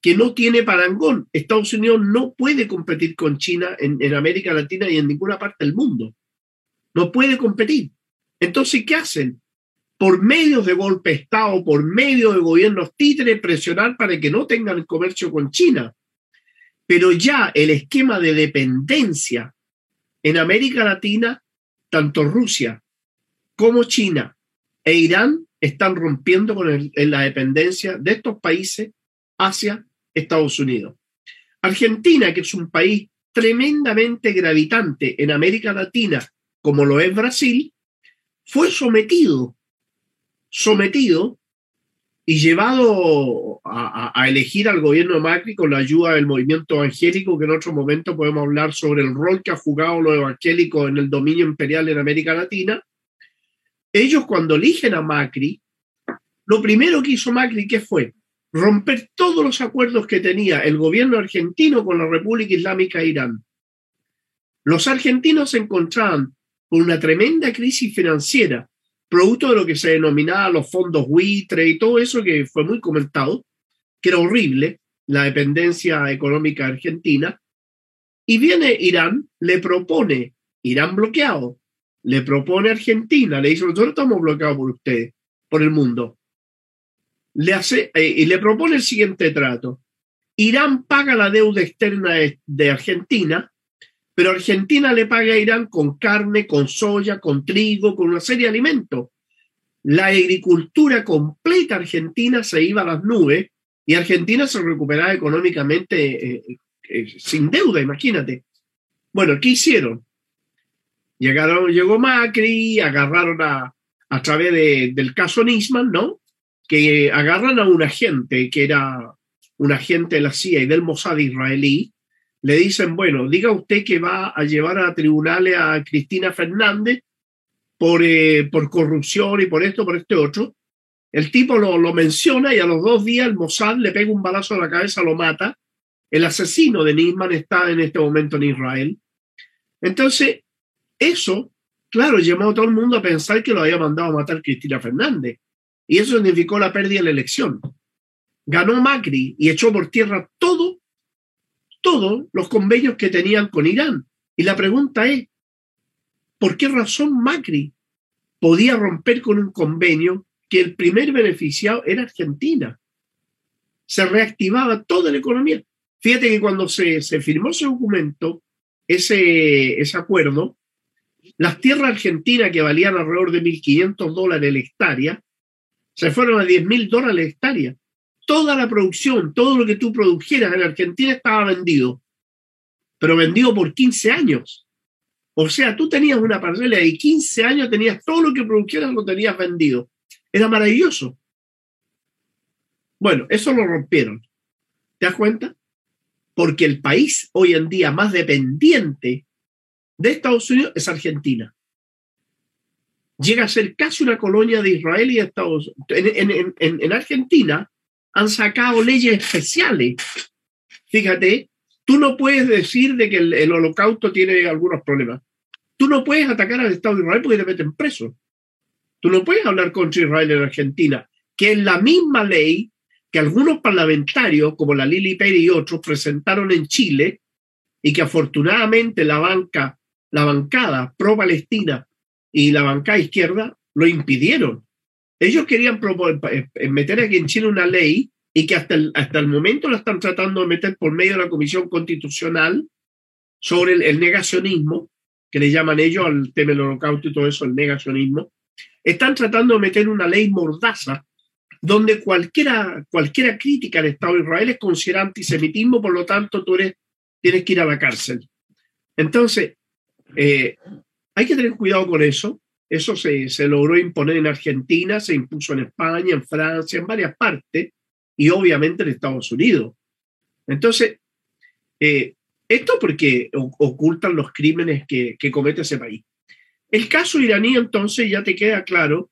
Speaker 3: que no tiene parangón. Estados Unidos no puede competir con China en, América Latina y en ninguna parte del mundo. No puede competir. Entonces, ¿qué hacen? Por medio de golpe de Estado, por medio de gobiernos títeres, presionar para que no tengan comercio con China. Pero ya el esquema de dependencia en América Latina, tanto Rusia como China e Irán están rompiendo con la dependencia de estos países hacia Estados Unidos. Argentina, que es un país tremendamente gravitante en América Latina, como lo es Brasil, fue sometido, sometido y llevado a, elegir al gobierno de Macri con la ayuda del movimiento evangélico, que en otro momento podemos hablar sobre el rol que ha jugado los evangélicos en el dominio imperial en América Latina. Ellos cuando eligen a Macri, lo primero que hizo Macri, ¿qué fue? Romper todos los acuerdos que tenía el gobierno argentino con la República Islámica de Irán. Los argentinos se encontraban con una tremenda crisis financiera producto de lo que se denominaba los fondos buitre y todo eso que fue muy comentado, que era horrible, la dependencia económica argentina. Y viene Irán, le propone, Irán bloqueado, le propone Argentina, le dice, nosotros estamos bloqueados por ustedes, por el mundo. Le hace, eh, y le propone el siguiente trato. Irán paga la deuda externa de Argentina pero Argentina le paga a Irán con carne, con soya, con trigo, con una serie de alimentos. La agricultura completa argentina se iba a las nubes y Argentina se recuperaba económicamente eh, eh, sin deuda, imagínate. Bueno, ¿qué hicieron? Llegaron, llegó Macri, agarraron a, a través del caso Nisman, ¿no? Que agarran a un agente que era un agente de la CIA y del Mossad israelí, le dicen, bueno, diga usted que va a llevar a tribunales a Cristina Fernández por, eh, por corrupción y por esto, por este otro. El tipo lo, lo, menciona y a los dos días el Mossad le pega un balazo a la cabeza, lo mata. El asesino de Nisman está en este momento en Israel. Entonces, eso, claro, llamó a todo el mundo a pensar que lo había mandado a matar Cristina Fernández. Y eso significó la pérdida de la elección. Ganó Macri y echó por tierra todo todos los convenios que tenían con Irán. Y la pregunta es, ¿por qué razón Macri podía romper con un convenio que el primer beneficiado era Argentina? Se reactivaba toda la economía. Fíjate que cuando se, se firmó ese documento, ese, ese acuerdo, las tierras argentinas que valían alrededor de 1.500 dólares la hectárea, se fueron a 10.000 dólares la hectárea toda la producción, todo lo que tú produjeras en Argentina estaba vendido, pero vendido por 15 años. O sea, tú tenías una parcela de 15 años, tenías todo lo que produjeras, lo tenías vendido. Era maravilloso. Bueno, eso lo rompieron. ¿Te das cuenta? Porque el país hoy en día más dependiente de Estados Unidos es Argentina. Llega a ser casi una colonia de Israel y Estados Unidos. En, en Argentina, han sacado leyes especiales. Fíjate, tú no puedes decir de que el, holocausto tiene algunos problemas. Tú no puedes atacar al Estado de Israel porque te meten preso. Tú no puedes hablar contra Israel en Argentina, que es la misma ley que algunos parlamentarios, como la Lili Pérez y otros, presentaron en Chile y que afortunadamente la banca, la bancada pro-palestina y la bancada izquierda lo impidieron. Ellos querían eh, eh, meter aquí en Chile una ley y que hasta el, hasta el momento la están tratando de meter por medio de la Comisión Constitucional sobre el, negacionismo, que le llaman ellos al tema del holocausto y todo eso, el negacionismo. Están tratando de meter una ley mordaza donde cualquiera, cualquiera crítica al Estado de Israel es considerada antisemitismo, por lo tanto tú eres, tienes que ir a la cárcel. Entonces, eh, hay que tener cuidado con eso. Eso se, logró imponer en Argentina, se impuso en España, en Francia, en varias partes y obviamente en Estados Unidos. Entonces, eh, esto porque ocultan los crímenes que, comete ese país. El caso iraní entonces ya te queda claro,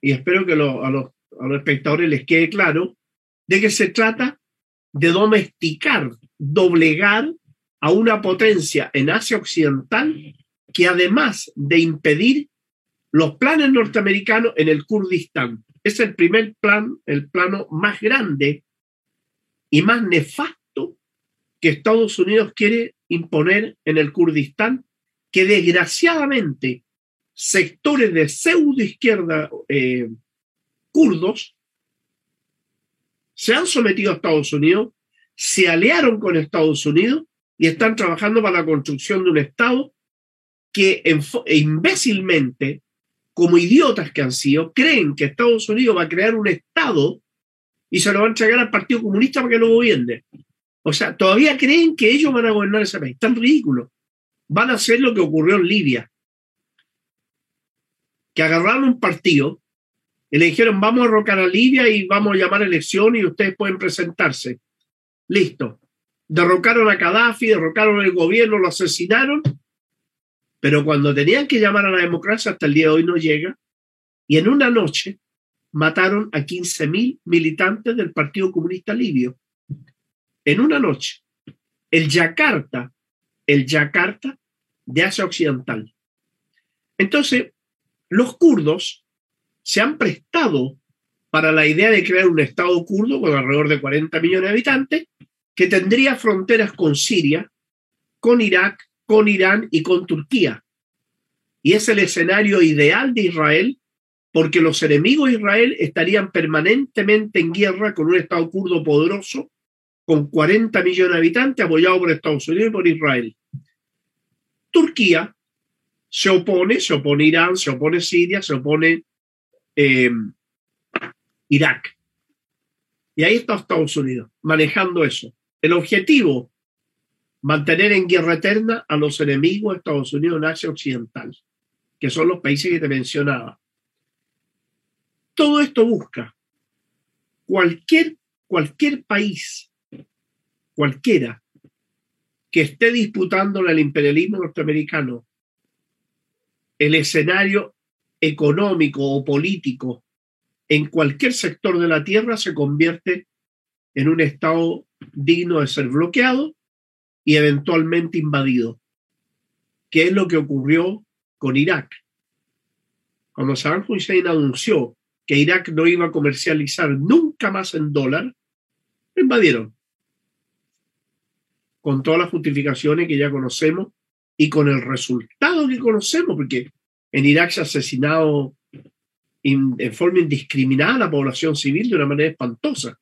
Speaker 3: y espero que a, los, a los espectadores les quede claro, de que se trata de domesticar, doblegar a una potencia en Asia Occidental que además de impedir los planes norteamericanos en el Kurdistán. Es el primer plan, el plano más grande y más nefasto que Estados Unidos quiere imponer en el Kurdistán, que desgraciadamente sectores de pseudo izquierda eh, kurdos se han sometido a Estados Unidos, se aliaron con Estados Unidos y están trabajando para la construcción de un Estado que imbécilmente como idiotas que han sido, creen que Estados Unidos va a crear un Estado y se lo va a entregar al Partido Comunista para que lo gobierne. O sea, todavía creen que ellos van a gobernar ese país. Tan ridículo. Van a hacer lo que ocurrió en Libia. Que agarraron un partido y le dijeron, vamos a rocar a Libia y vamos a llamar a elección y ustedes pueden presentarse. Listo. Derrocaron a Gaddafi, derrocaron el gobierno, lo asesinaron, pero cuando tenían que llamar a la democracia, hasta el día de hoy no llega. Y en una noche mataron a 15.000 militantes del Partido Comunista Libio en una noche el Yakarta, el Yakarta de Asia Occidental. Entonces, los kurdos se han prestado para la idea de crear un Estado kurdo con alrededor de 40 millones de habitantes, que tendría fronteras con Siria, con Irak, con Irán y con Turquía. Y es el escenario ideal de Israel porque los enemigos de Israel estarían permanentemente en guerra con un Estado kurdo poderoso con 40 millones de habitantes, apoyado por Estados Unidos y por Israel. Turquía se opone, se opone Irán, se opone Siria, se opone eh, Irak. Y ahí está Estados Unidos, manejando eso. El objetivo, mantener en guerra eterna a los enemigos de Estados Unidos en Asia Occidental, que son los países que te mencionaba. Todo esto busca cualquier, cualquier país cualquiera que esté disputando al imperialismo norteamericano el escenario económico o político en cualquier sector de la Tierra se convierte en un estado digno de ser bloqueado y eventualmente invadido, que es lo que ocurrió con Irak. Cuando Saddam Hussein anunció que Irak no iba a comercializar nunca más en dólar, lo invadieron con todas las justificaciones que ya conocemos y con el resultado que conocemos, porque en Irak se ha asesinado en forma indiscriminada a la población civil de una manera espantosa.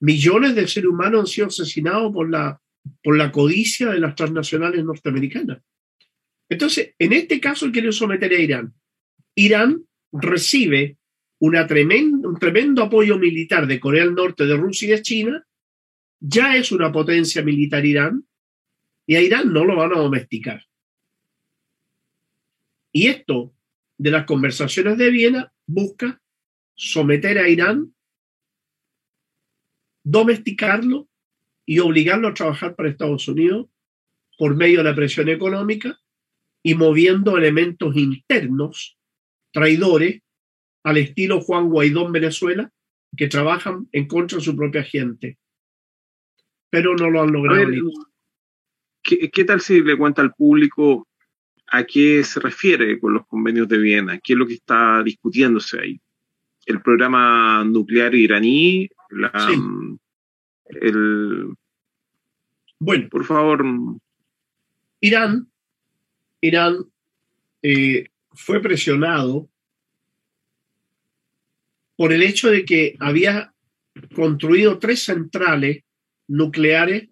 Speaker 3: Millones de seres humanos han sido asesinados por la, por la codicia de las transnacionales norteamericanas. Entonces, en este caso quiere someter a Irán. Irán recibe una un tremendo apoyo militar de Corea del Norte, de Rusia y de China, ya es una potencia militar Irán y a Irán no lo van a domesticar. Y esto de las conversaciones de Viena busca someter a Irán, domesticarlo y obligarlo a trabajar para Estados Unidos por medio de la presión económica y moviendo elementos internos traidores al estilo Juan Guaidó en Venezuela, que trabajan en contra de su propia gente pero no lo han logrado.
Speaker 2: ¿qué, tal si le cuenta al público a qué se refiere con los convenios de Viena? ¿Qué es lo que está discutiéndose ahí? ¿El programa nuclear iraní? El,
Speaker 3: bueno,
Speaker 2: por favor.
Speaker 3: Irán, Irán eh, fue presionado por el hecho de que había construido tres centrales nucleares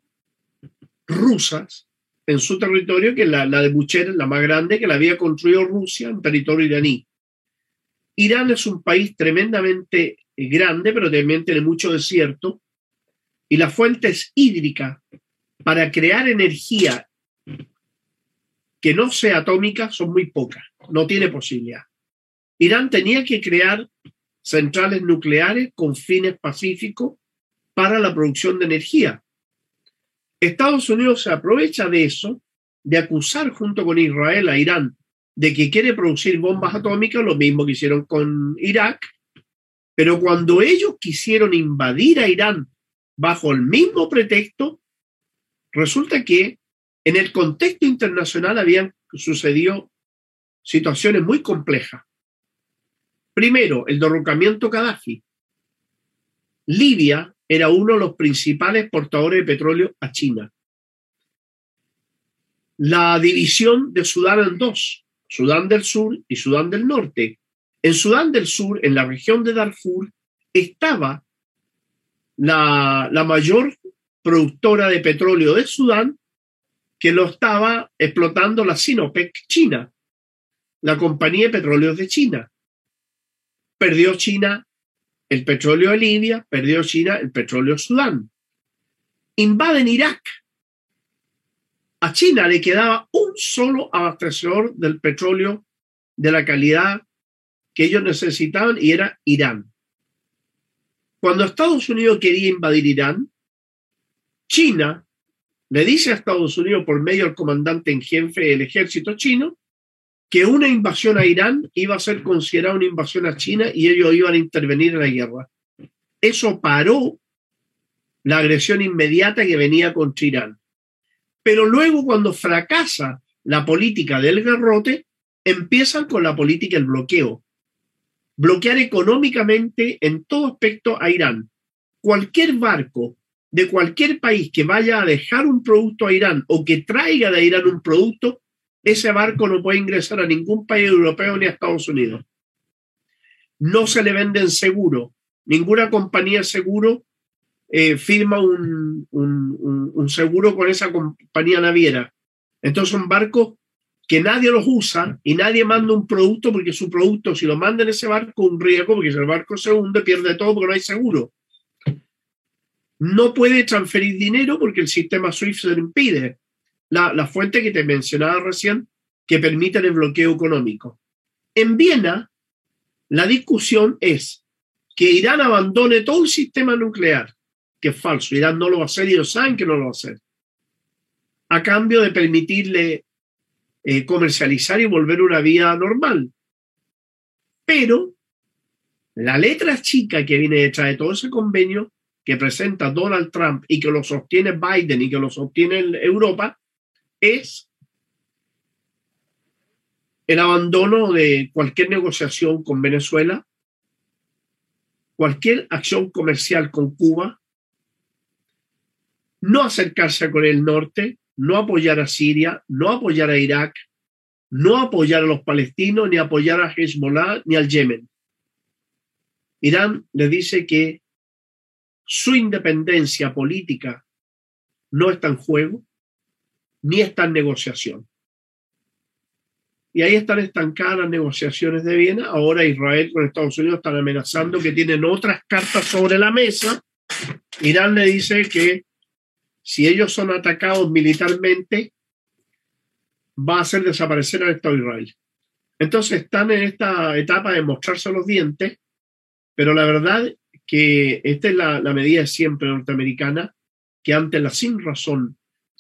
Speaker 3: rusas en su territorio, que es la, de Bucher, la más grande, que la había construido Rusia en territorio iraní. Irán es un país tremendamente grande, pero también tiene mucho desierto, y las fuentes hídricas para crear energía que no sea atómica son muy pocas, no tiene posibilidad. Irán tenía que crear centrales nucleares con fines pacíficos para la producción de energía. Estados Unidos se aprovecha de eso, de acusar junto con Israel a Irán de que quiere producir bombas atómicas, lo mismo que hicieron con Irak, pero cuando ellos quisieron invadir a Irán bajo el mismo pretexto, resulta que en el contexto internacional habían sucedido situaciones muy complejas. Primero, el derrocamiento Gaddafi. Libia era uno de los principales exportadores de petróleo a China. La división de Sudán en dos, Sudán del Sur y Sudán del Norte. En Sudán del Sur, en la región de Darfur, estaba la, la mayor productora de petróleo de Sudán, que lo estaba explotando la Sinopec China, la compañía de petróleos de China. Perdió China el petróleo de Libia, perdió China el petróleo de Sudán. invaden Irak. A China le quedaba un solo abastecedor del petróleo de la calidad que ellos necesitaban y era Irán. Cuando Estados Unidos quería invadir Irán, China le dice a Estados Unidos por medio del comandante en jefe del ejército chino que una invasión a Irán iba a ser considerada una invasión a China y ellos iban a intervenir en la guerra. Eso paró la agresión inmediata que venía contra Irán. Pero luego cuando fracasa la política del garrote, empiezan con la política del bloqueo. Bloquear económicamente en todo aspecto a Irán. Cualquier barco de cualquier país que vaya a dejar un producto a Irán o que traiga de Irán un producto, ese barco no puede ingresar a ningún país europeo ni a Estados Unidos. No se le venden seguro. Ninguna compañía seguro eh, firma un, un, seguro con esa compañía naviera. Entonces son barcos que nadie los usa y nadie manda un producto porque su producto, si lo manda en ese barco, un riesgo, porque si el barco se hunde, pierde todo porque no hay seguro no puede transferir dinero porque el sistema SWIFT se lo impide. La, fuente que te mencionaba recién, que permite el bloqueo económico. En Viena, la discusión es que Irán abandone todo el sistema nuclear, que es falso. Irán no lo va a hacer y ellos saben que no lo va a hacer. A cambio de permitirle eh, comercializar y volver una vida normal. Pero la letra chica que viene detrás de todo ese convenio que presenta Donald Trump y que lo sostiene Biden y que lo sostiene Europa es el abandono de cualquier negociación con Venezuela, cualquier acción comercial con Cuba, no acercarse Corea del Norte, no apoyar a Siria, no apoyar a Irak, no apoyar a los palestinos, ni apoyar a Hezbollah, ni al Yemen. Irán le dice que su independencia política no está en juego, ni está en negociación. Y ahí están estancadas las negociaciones de Viena. Ahora Israel con Estados Unidos están amenazando que tienen otras cartas sobre la mesa. Irán le dice que si ellos son atacados militarmente, va a hacer desaparecer al Estado de Israel. Entonces están en esta etapa de mostrarse los dientes, pero la verdad que esta es la, medida siempre norteamericana, que ante la sin razón,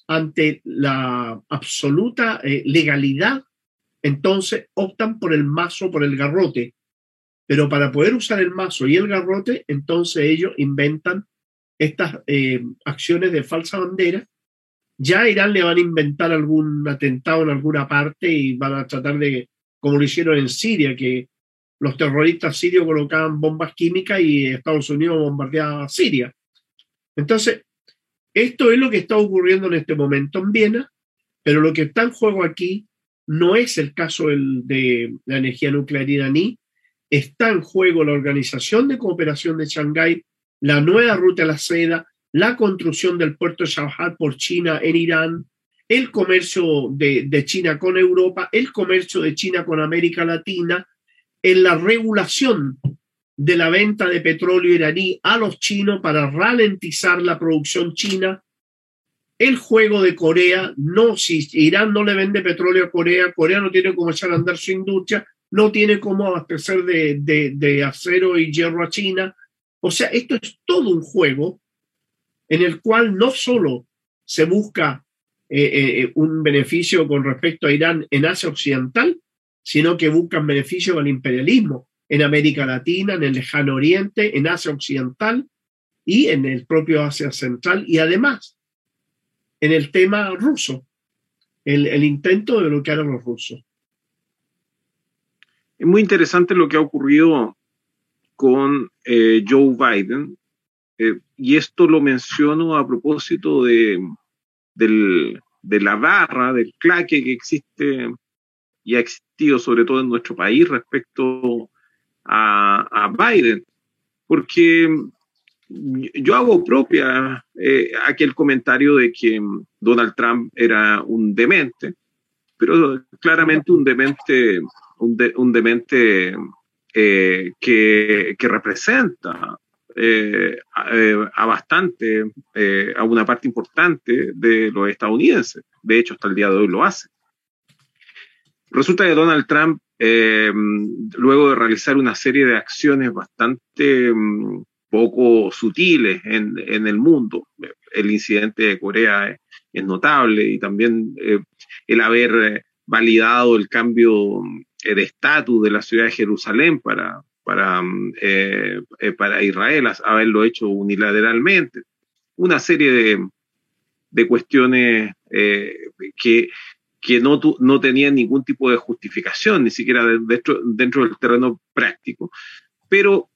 Speaker 3: ante la absoluta eh, legalidad, entonces optan por el mazo, por el garrote. Pero para poder usar el mazo y el garrote, entonces ellos inventan estas eh, acciones de falsa bandera. Ya a Irán le van a inventar algún atentado en alguna parte y van a tratar de, como lo hicieron en Siria, que los terroristas sirios colocaban bombas químicas y Estados Unidos bombardeaba Siria. Entonces, esto es lo que está ocurriendo en este momento en Viena, pero lo que está en juego aquí no es el caso de la energía nuclear iraní, está en juego la Organización de Cooperación de Shanghái, la nueva ruta de la seda, la construcción del puerto de Shanghai por China en Irán, el comercio de, de China con Europa, el comercio de China con América Latina, en la regulación de la venta de petróleo iraní a los chinos para ralentizar la producción china. El juego de Corea, no, si Irán no le vende petróleo a Corea, Corea no tiene cómo echar a andar su industria, no tiene cómo abastecer de, acero y hierro a China. O sea, esto es todo un juego en el cual no solo se busca eh, eh, un beneficio con respecto a Irán en Asia Occidental, sino que buscan beneficio del imperialismo en América Latina, en el lejano oriente, en Asia Occidental y en el propio Asia Central y además en el tema ruso, el, intento de bloquear a los rusos.
Speaker 2: Es muy interesante lo que ha ocurrido con eh, Joe Biden, eh, y esto lo menciono a propósito de, de la barra, del claque que existe y ha existido sobre todo en nuestro país respecto a, Biden, porque yo hago propia eh, aquel comentario de que Donald Trump era un demente, pero claramente un demente, un, demente eh, que, representa eh, a, bastante, a una parte importante de los estadounidenses. De hecho, hasta el día de hoy lo hace. Resulta que Donald Trump, luego de realizar una serie de acciones bastante mm, poco sutiles en, en, el mundo, el incidente de Corea es, notable y también el haber validado el cambio de estatus de la ciudad de Jerusalén para, para, eh, eh, para Israel, haberlo hecho unilateralmente. Una serie de, de cuestiones eh, que, que no, no tenían ningún tipo de justificación, ni siquiera dentro, dentro del terreno práctico. Pero,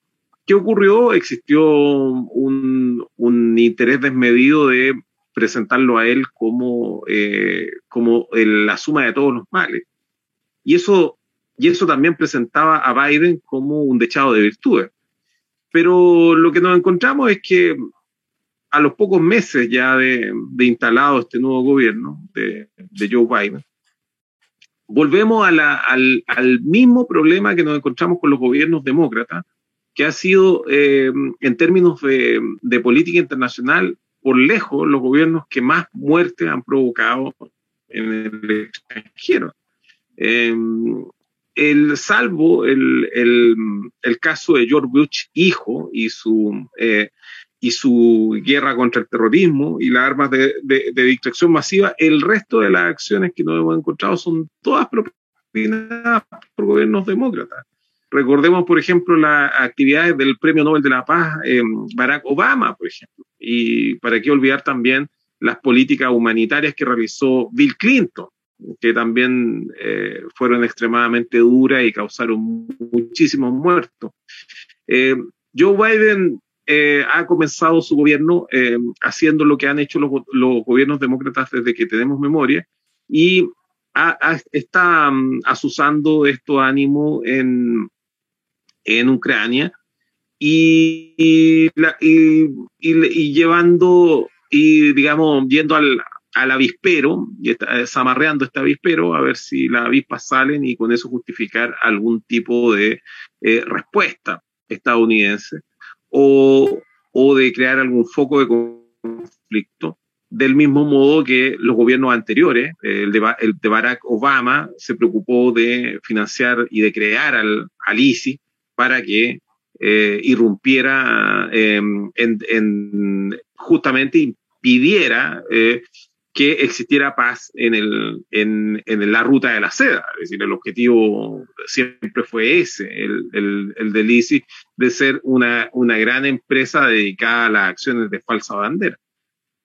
Speaker 2: ¿qué ocurrió? Existió un, un interés desmedido de presentarlo a él como, como la suma de todos los males. Y eso y eso también presentaba a Biden como un dechado de virtudes. Pero lo que nos encontramos es que a los pocos meses ya de, instalado este nuevo gobierno de, Joe Biden, volvemos al, al, mismo problema que nos encontramos con los gobiernos demócratas, que ha sido eh, en términos de, de, política internacional, por lejos, los gobiernos que más muertes han provocado en el extranjero. Eh, el, salvo el, el, caso de George Bush hijo y su, eh, y su guerra contra el terrorismo y las armas de, de, distracción masiva, el resto de las acciones que nos hemos encontrado son todas propinadas por gobiernos demócratas. Recordemos, por ejemplo, las actividades del Premio Nobel de la Paz, eh, Barack Obama, por ejemplo, y para qué olvidar también las políticas humanitarias que realizó Bill Clinton que también eh, fueron extremadamente duras y causaron muchísimos muertos. Eh, Joe Biden eh, ha comenzado su gobierno haciendo lo que han hecho los, gobiernos demócratas desde que tenemos memoria y está um, asusando estos ánimos en, en Ucrania y, y, y, llevando y digamos yendo al, al avispero, y está, zamarreando este avispero, a ver si las avispas salen y con eso justificar algún tipo de eh, respuesta estadounidense o, o de crear algún foco de conflicto. Del mismo modo que los gobiernos anteriores, el de, el de, Barack Obama, se preocupó de financiar y de crear al, al ISIS para que eh, irrumpiera eh, en, en, justamente impidiera eh, que existiera paz en, el, en, en, la ruta de la seda. Es decir, el objetivo siempre fue ese, el, el, el del de ser una, una gran empresa dedicada a las acciones de falsa bandera.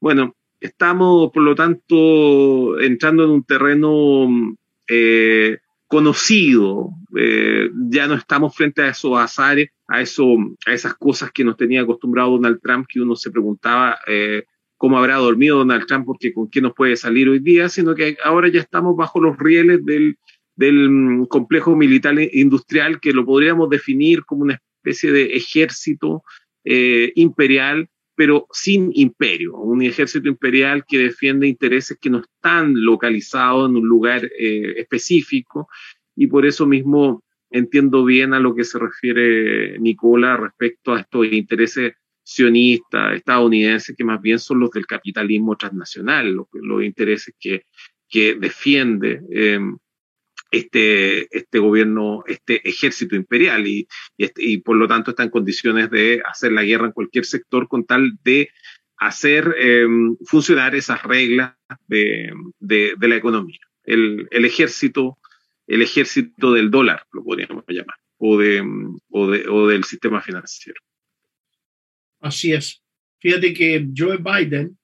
Speaker 2: Bueno, estamos, por lo tanto, entrando en un terreno eh, conocido. Eh, ya no estamos frente a esos azares, a, eso, a esas cosas que nos tenía acostumbrado Donald Trump, que uno se preguntaba eh, cómo habrá dormido Donald Trump, porque con qué nos puede salir hoy día, sino que ahora ya estamos bajo los rieles del, mm, complejo militar industrial que lo podríamos definir como una especie de ejército eh, imperial, pero sin imperio, un ejército imperial que defiende intereses que no están localizados en un lugar eh, específico. Y por eso mismo entiendo bien a lo que se refiere Nicola respecto a estos intereses sionistas estadounidenses, que más bien son los del capitalismo transnacional, los, intereses que, que defiende eh, este, este gobierno, este ejército imperial y, este, y, por lo tanto está en condiciones de hacer la guerra en cualquier sector con tal de hacer eh, funcionar esas reglas de, de, de la economía. El, el, ejército, el ejército del dólar, lo podríamos llamar, o, de, o, de, o del sistema financiero.
Speaker 3: Así es. Fíjate que Joe Biden,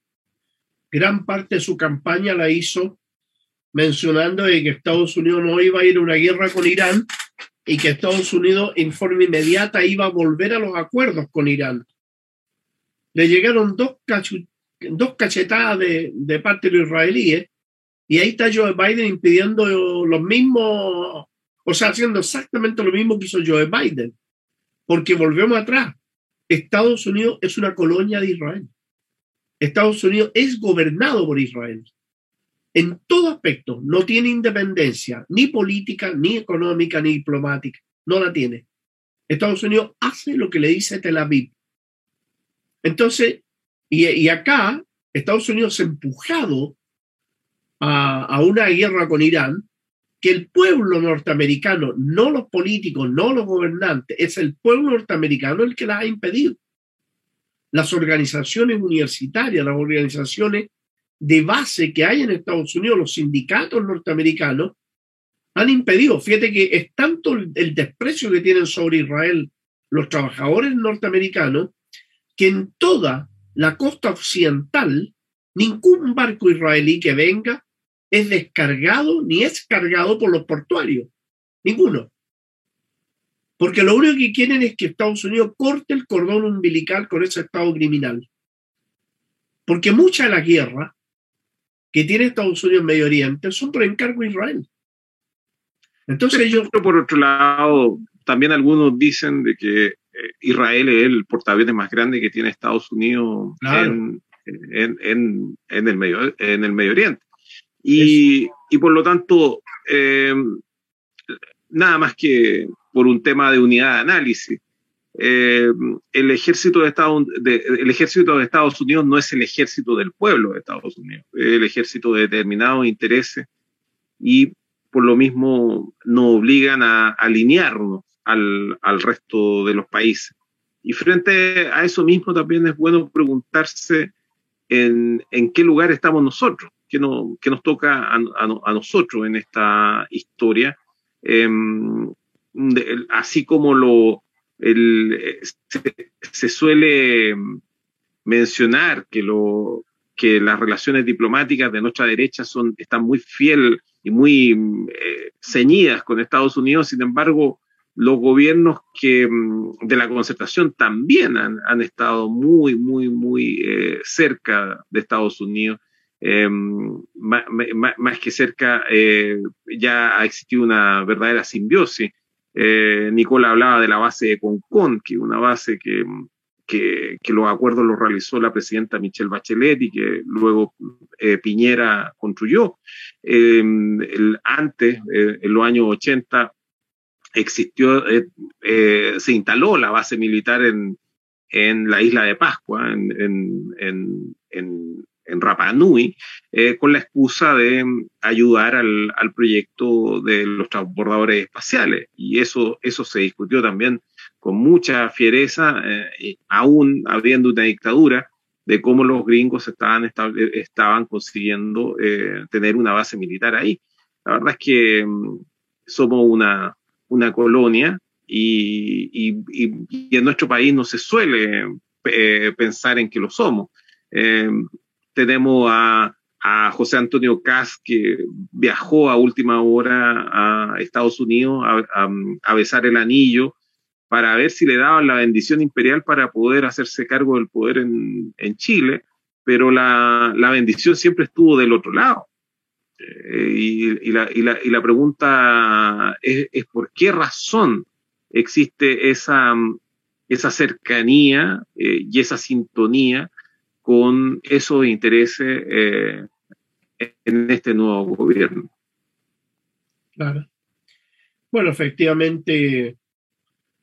Speaker 3: gran parte de su campaña la hizo mencionando de que Estados Unidos no iba a ir a una guerra con Irán y que Estados Unidos en forma inmediata iba a volver a los acuerdos con Irán. Le llegaron dos, dos cachetadas de, de parte de los israelíes y ahí está Joe Biden impidiendo lo mismo, o sea, haciendo exactamente lo mismo que hizo Joe Biden, porque volvemos atrás. Estados Unidos es una colonia de Israel. Estados Unidos es gobernado por Israel. En todo aspecto, no tiene independencia, ni política, ni económica, ni diplomática. No la tiene. Estados Unidos hace lo que le dice Tel Aviv. Entonces, y, acá Estados Unidos empujado a, una guerra con Irán que el pueblo norteamericano, no los políticos, no los gobernantes, es el pueblo norteamericano el que la ha impedido. Las organizaciones universitarias, las organizaciones de base que hay en Estados Unidos, los sindicatos norteamericanos, han impedido. Fíjate que es tanto el desprecio que tienen sobre Israel los trabajadores norteamericanos que en toda la costa occidental ningún barco israelí que venga es descargado ni es cargado por los portuarios. Ninguno. Porque lo único que quieren es que Estados Unidos corte el cordón umbilical con ese estado criminal. Porque mucha de la guerra que tiene Estados Unidos en Medio Oriente son por encargo de Israel.
Speaker 2: Entonces ellos... Por otro lado, también algunos dicen de que eh, Israel es el portaaviones más grande que tiene Estados Unidos en, el medio, en el Medio Oriente. Y, por lo tanto, eh, nada más que por un tema de unidad de análisis. Eh, el, ejército de Estados, el ejército de Estados Unidos no es el ejército del pueblo de Estados Unidos, es el ejército de determinados intereses y por lo mismo nos obligan a alinearnos al, al resto de los países. Y frente a eso mismo también es bueno preguntarse en, en qué lugar estamos nosotros, qué, no, qué nos toca a, nosotros en esta historia, em, así como lo, el, se, se, suele mencionar que, lo, que las relaciones diplomáticas de nuestra derecha son, están muy fiel y muy eh, ceñidas con Estados Unidos, sin embargo, los gobiernos que, mm, de la concertación también han, han estado muy, muy, muy eh, cerca de Estados Unidos. Eh, más, que cerca, eh, ya ha existido una verdadera simbiosis. Eh, Nicola hablaba de la base de Concon, que una base que, que, que, los acuerdos los realizó la presidenta Michelle Bachelet y que luego eh, Piñera construyó. El, antes, en los años 80, existió, eh, eh, se instaló la base militar en, en la isla de Pascua, en, en, en Rapa Nui, eh, con la excusa de ayudar al, al, proyecto de los transbordadores espaciales. Y eso, eso se discutió también con mucha fiereza, eh, aún habiendo una dictadura, de cómo los gringos estaban, estaban consiguiendo eh, tener una base militar ahí. La verdad es que mm, somos una, una colonia y, y, en nuestro país no se suele eh, pensar en que lo somos. Eh, tenemos a, José Antonio Cas que viajó a última hora a Estados Unidos a, besar el anillo para ver si le daban la bendición imperial para poder hacerse cargo del poder en, Chile, pero la, la bendición siempre estuvo del otro lado. Eh, y, la, y, la, y, la, pregunta es, es, por qué razón existe esa, esa cercanía eh, y esa sintonía con esos intereses eh, en este nuevo gobierno.
Speaker 3: Claro. Bueno, efectivamente,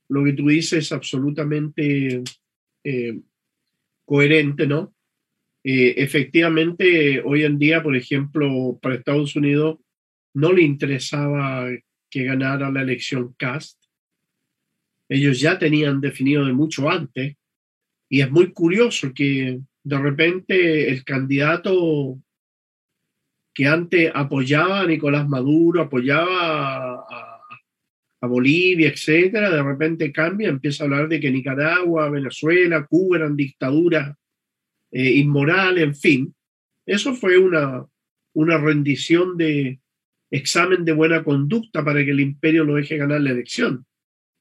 Speaker 3: lo que tú dices es absolutamente eh, coherente, ¿no? Eh, efectivamente, hoy en día, por ejemplo, para Estados Unidos no le interesaba que ganara la elección Cast. Ellos ya tenían definido de mucho antes. Y es muy curioso que de repente el candidato que antes apoyaba a Nicolás Maduro, apoyaba a, Bolivia, etcétera, de repente cambia, empieza a hablar de que Nicaragua, Venezuela, Cuba eran dictaduras eh, inmoral, en fin. Eso fue una, una rendición de examen de buena conducta para que el imperio lo deje ganar la elección.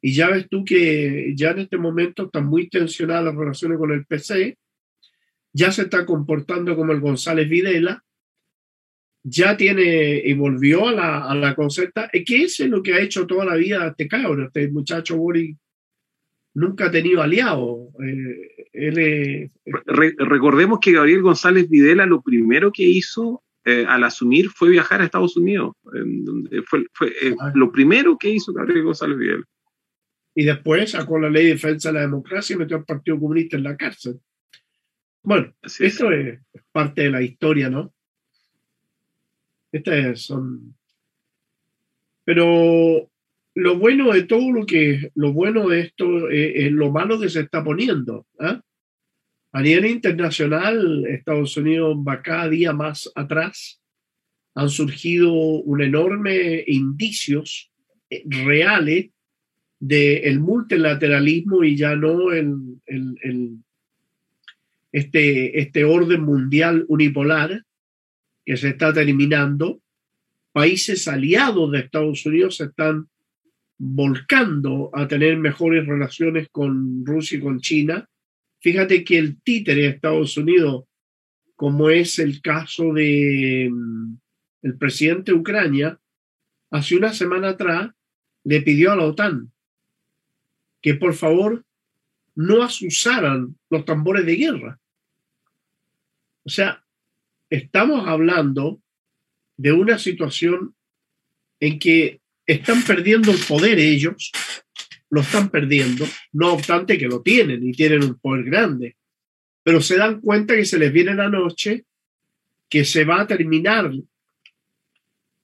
Speaker 3: Y ya ves tú que ya en este momento están muy tensionadas las relaciones con el PC, ya se está comportando como el González Videla, ya tiene y volvió a la, a la concerta, que es lo que ha hecho toda la vida este cabrón, este muchacho Boris nunca ha tenido aliado. Eh,
Speaker 2: recordemos que Gabriel González Videla lo primero que hizo eh, al asumir fue viajar a Estados Unidos. fue, fue eh, ah. lo primero que hizo Gabriel González Videla.
Speaker 3: Y después sacó la ley de defensa de la democracia y metió al Partido Comunista en la cárcel. Bueno, esto es parte de la historia, ¿no? Estas son. Pero lo bueno de todo lo que, lo bueno de esto es, lo malo que se está poniendo. ¿ah? A nivel internacional, Estados Unidos va cada día más atrás. Han surgido un enorme indicios eh, reales del multilateralismo y ya no el, el, este, este orden mundial unipolar que se está terminando. Países aliados de Estados Unidos se están volcando a tener mejores relaciones con Rusia y con China. Fíjate que el títere de Estados Unidos, como es el caso de mm, el presidente de Ucrania, hace una semana atrás le pidió a la OTAN que por favor no asusaran los tambores de guerra. O sea, estamos hablando de una situación en que están perdiendo el poder ellos, lo están perdiendo, no obstante que lo tienen y tienen un poder grande, pero se dan cuenta que se les viene la noche, que se va a terminar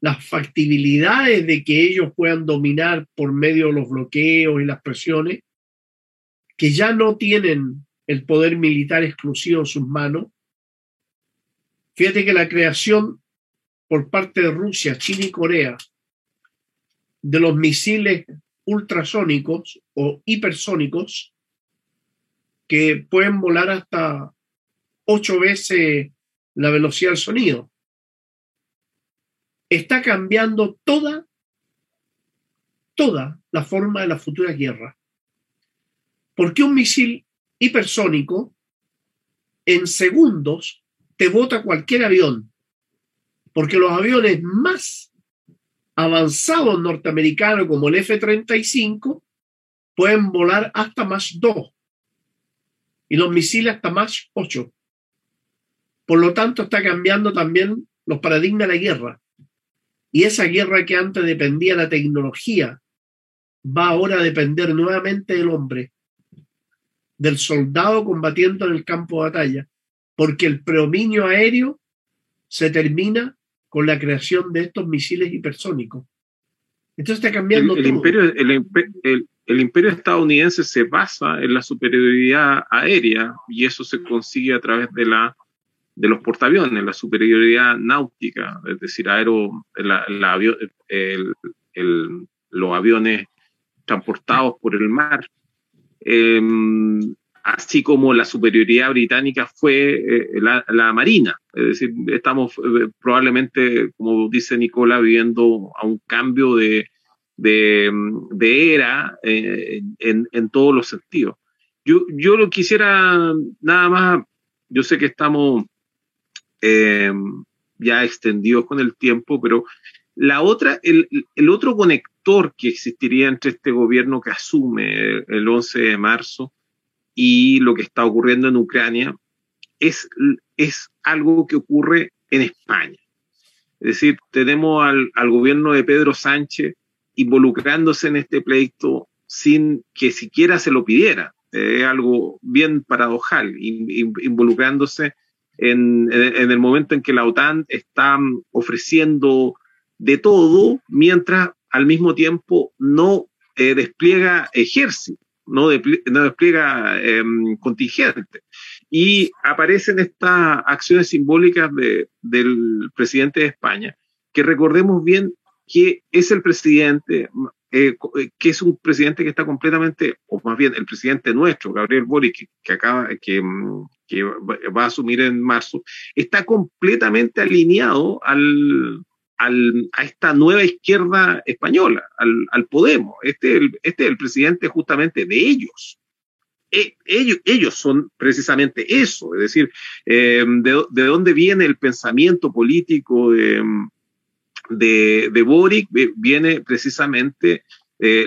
Speaker 3: las factibilidades de que ellos puedan dominar por medio de los bloqueos y las presiones, que ya no tienen el poder militar exclusivo en sus manos. Fíjate que la creación por parte de Rusia, China y Corea de los misiles ultrasónicos o hipersónicos que pueden volar hasta ocho veces la velocidad del sonido está cambiando toda, toda la forma de la futura guerra. Porque un misil hipersónico en segundos te bota cualquier avión. Porque los aviones más avanzados norteamericanos como el F-35 pueden volar hasta más 2 y los misiles hasta más 8. Por lo tanto, está cambiando también los paradigmas de la guerra. Y esa guerra que antes dependía de la tecnología va ahora a depender nuevamente del hombre, del soldado combatiendo en el campo de batalla, porque el predominio aéreo se termina con la creación de estos misiles hipersónicos. Entonces está cambiando
Speaker 2: el, Imperio, el, imperio estadounidense se basa en la superioridad aérea y eso se consigue a través de la de los portaaviones, la superioridad náutica, es decir, aero, los aviones transportados por el mar, em, así como la superioridad británica fue eh, la, marina. Es decir, estamos eh, probablemente, como dice Nicola, viviendo a un cambio de, era eh, en, en, todos los sentidos. Yo, yo lo quisiera nada más, yo sé que estamos ya extendidos con el tiempo, pero la otra, el, el, otro conector que existiría entre este gobierno que asume el 11 de marzo y lo que está ocurriendo en Ucrania es, es algo que ocurre en España. Es decir, tenemos al, al gobierno de Pedro Sánchez involucrándose en este pleito sin que siquiera se lo pidiera. Es algo bien paradojal, involucrándose en, el momento en que la OTAN está ofreciendo de todo, mientras al mismo tiempo no eh, despliega ejército, no, despliega em, contingente. Y aparecen estas acciones simbólicas del presidente de España, que recordemos bien que es el presidente, eh, eh, que es un presidente que está completamente, o más bien el presidente nuestro, Gabriel Boric, que, acaba, que, mm, que va a asumir en marzo, está completamente alineado al, a esta nueva izquierda española, al, al Podemos. Este, este es el presidente justamente de ellos. E, ellos, ellos son precisamente eso, es decir, eh, de, de, dónde viene el pensamiento político de, de, de Boric, viene precisamente eh,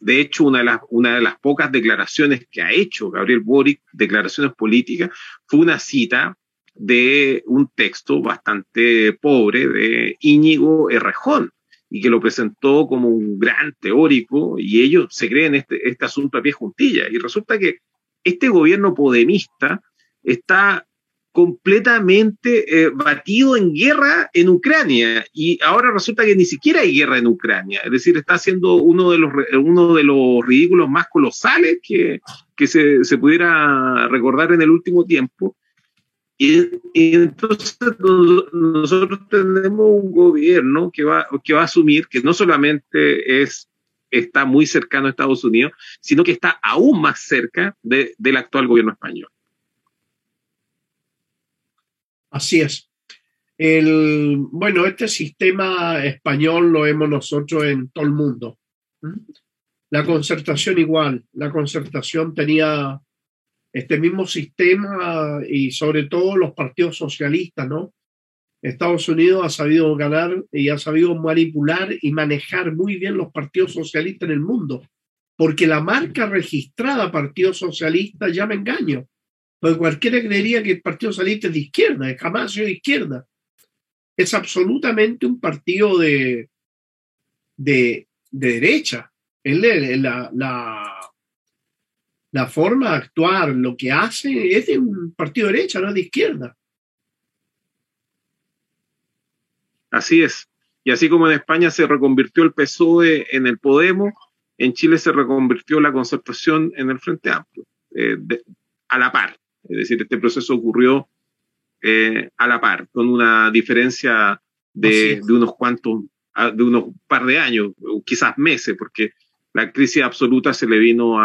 Speaker 2: de, hecho, una de, las, una de las pocas declaraciones que ha hecho Gabriel Boric, declaraciones políticas, fue una cita de un texto bastante pobre de Íñigo Errejón y que lo presentó como un gran teórico y ellos se creen este, este asunto a pie juntilla. Y resulta que este gobierno podemista está completamente eh, batido en guerra en Ucrania y ahora resulta que ni siquiera hay guerra en Ucrania, es decir, está haciendo uno de los, uno de los ridículos más colosales que, que se, se pudiera recordar en el último tiempo. Y, entonces nosotros tenemos un gobierno que va, que va a asumir que no solamente es, está muy cercano a Estados Unidos, sino que está aún más cerca de, del actual gobierno español.
Speaker 3: Así es. El, bueno, este sistema español lo hemos nosotros en todo el mundo. La concertación igual. La concertación tenía este mismo sistema y sobre todo los partidos socialistas, ¿no? Estados Unidos ha sabido ganar y ha sabido manipular y manejar muy bien los partidos socialistas en el mundo, porque la marca registrada Partido Socialista ya me engaño. Porque cualquiera creería que el Partido Socialista es de izquierda, es jamás de izquierda. Es absolutamente un partido de, de, derecha. la, la, la, forma de actuar, lo que hace, es de un partido de derecha, no es de izquierda.
Speaker 2: Así es. Y así como en España se reconvirtió el PSOE en el Podemos, en Chile se reconvirtió la concertación en el Frente Amplio, eh, a la par. Es decir, este proceso ocurrió eh, a la par, con una diferencia de, unos cuantos, ah, de unos par de años, quizás meses, porque la crisis absoluta se le vino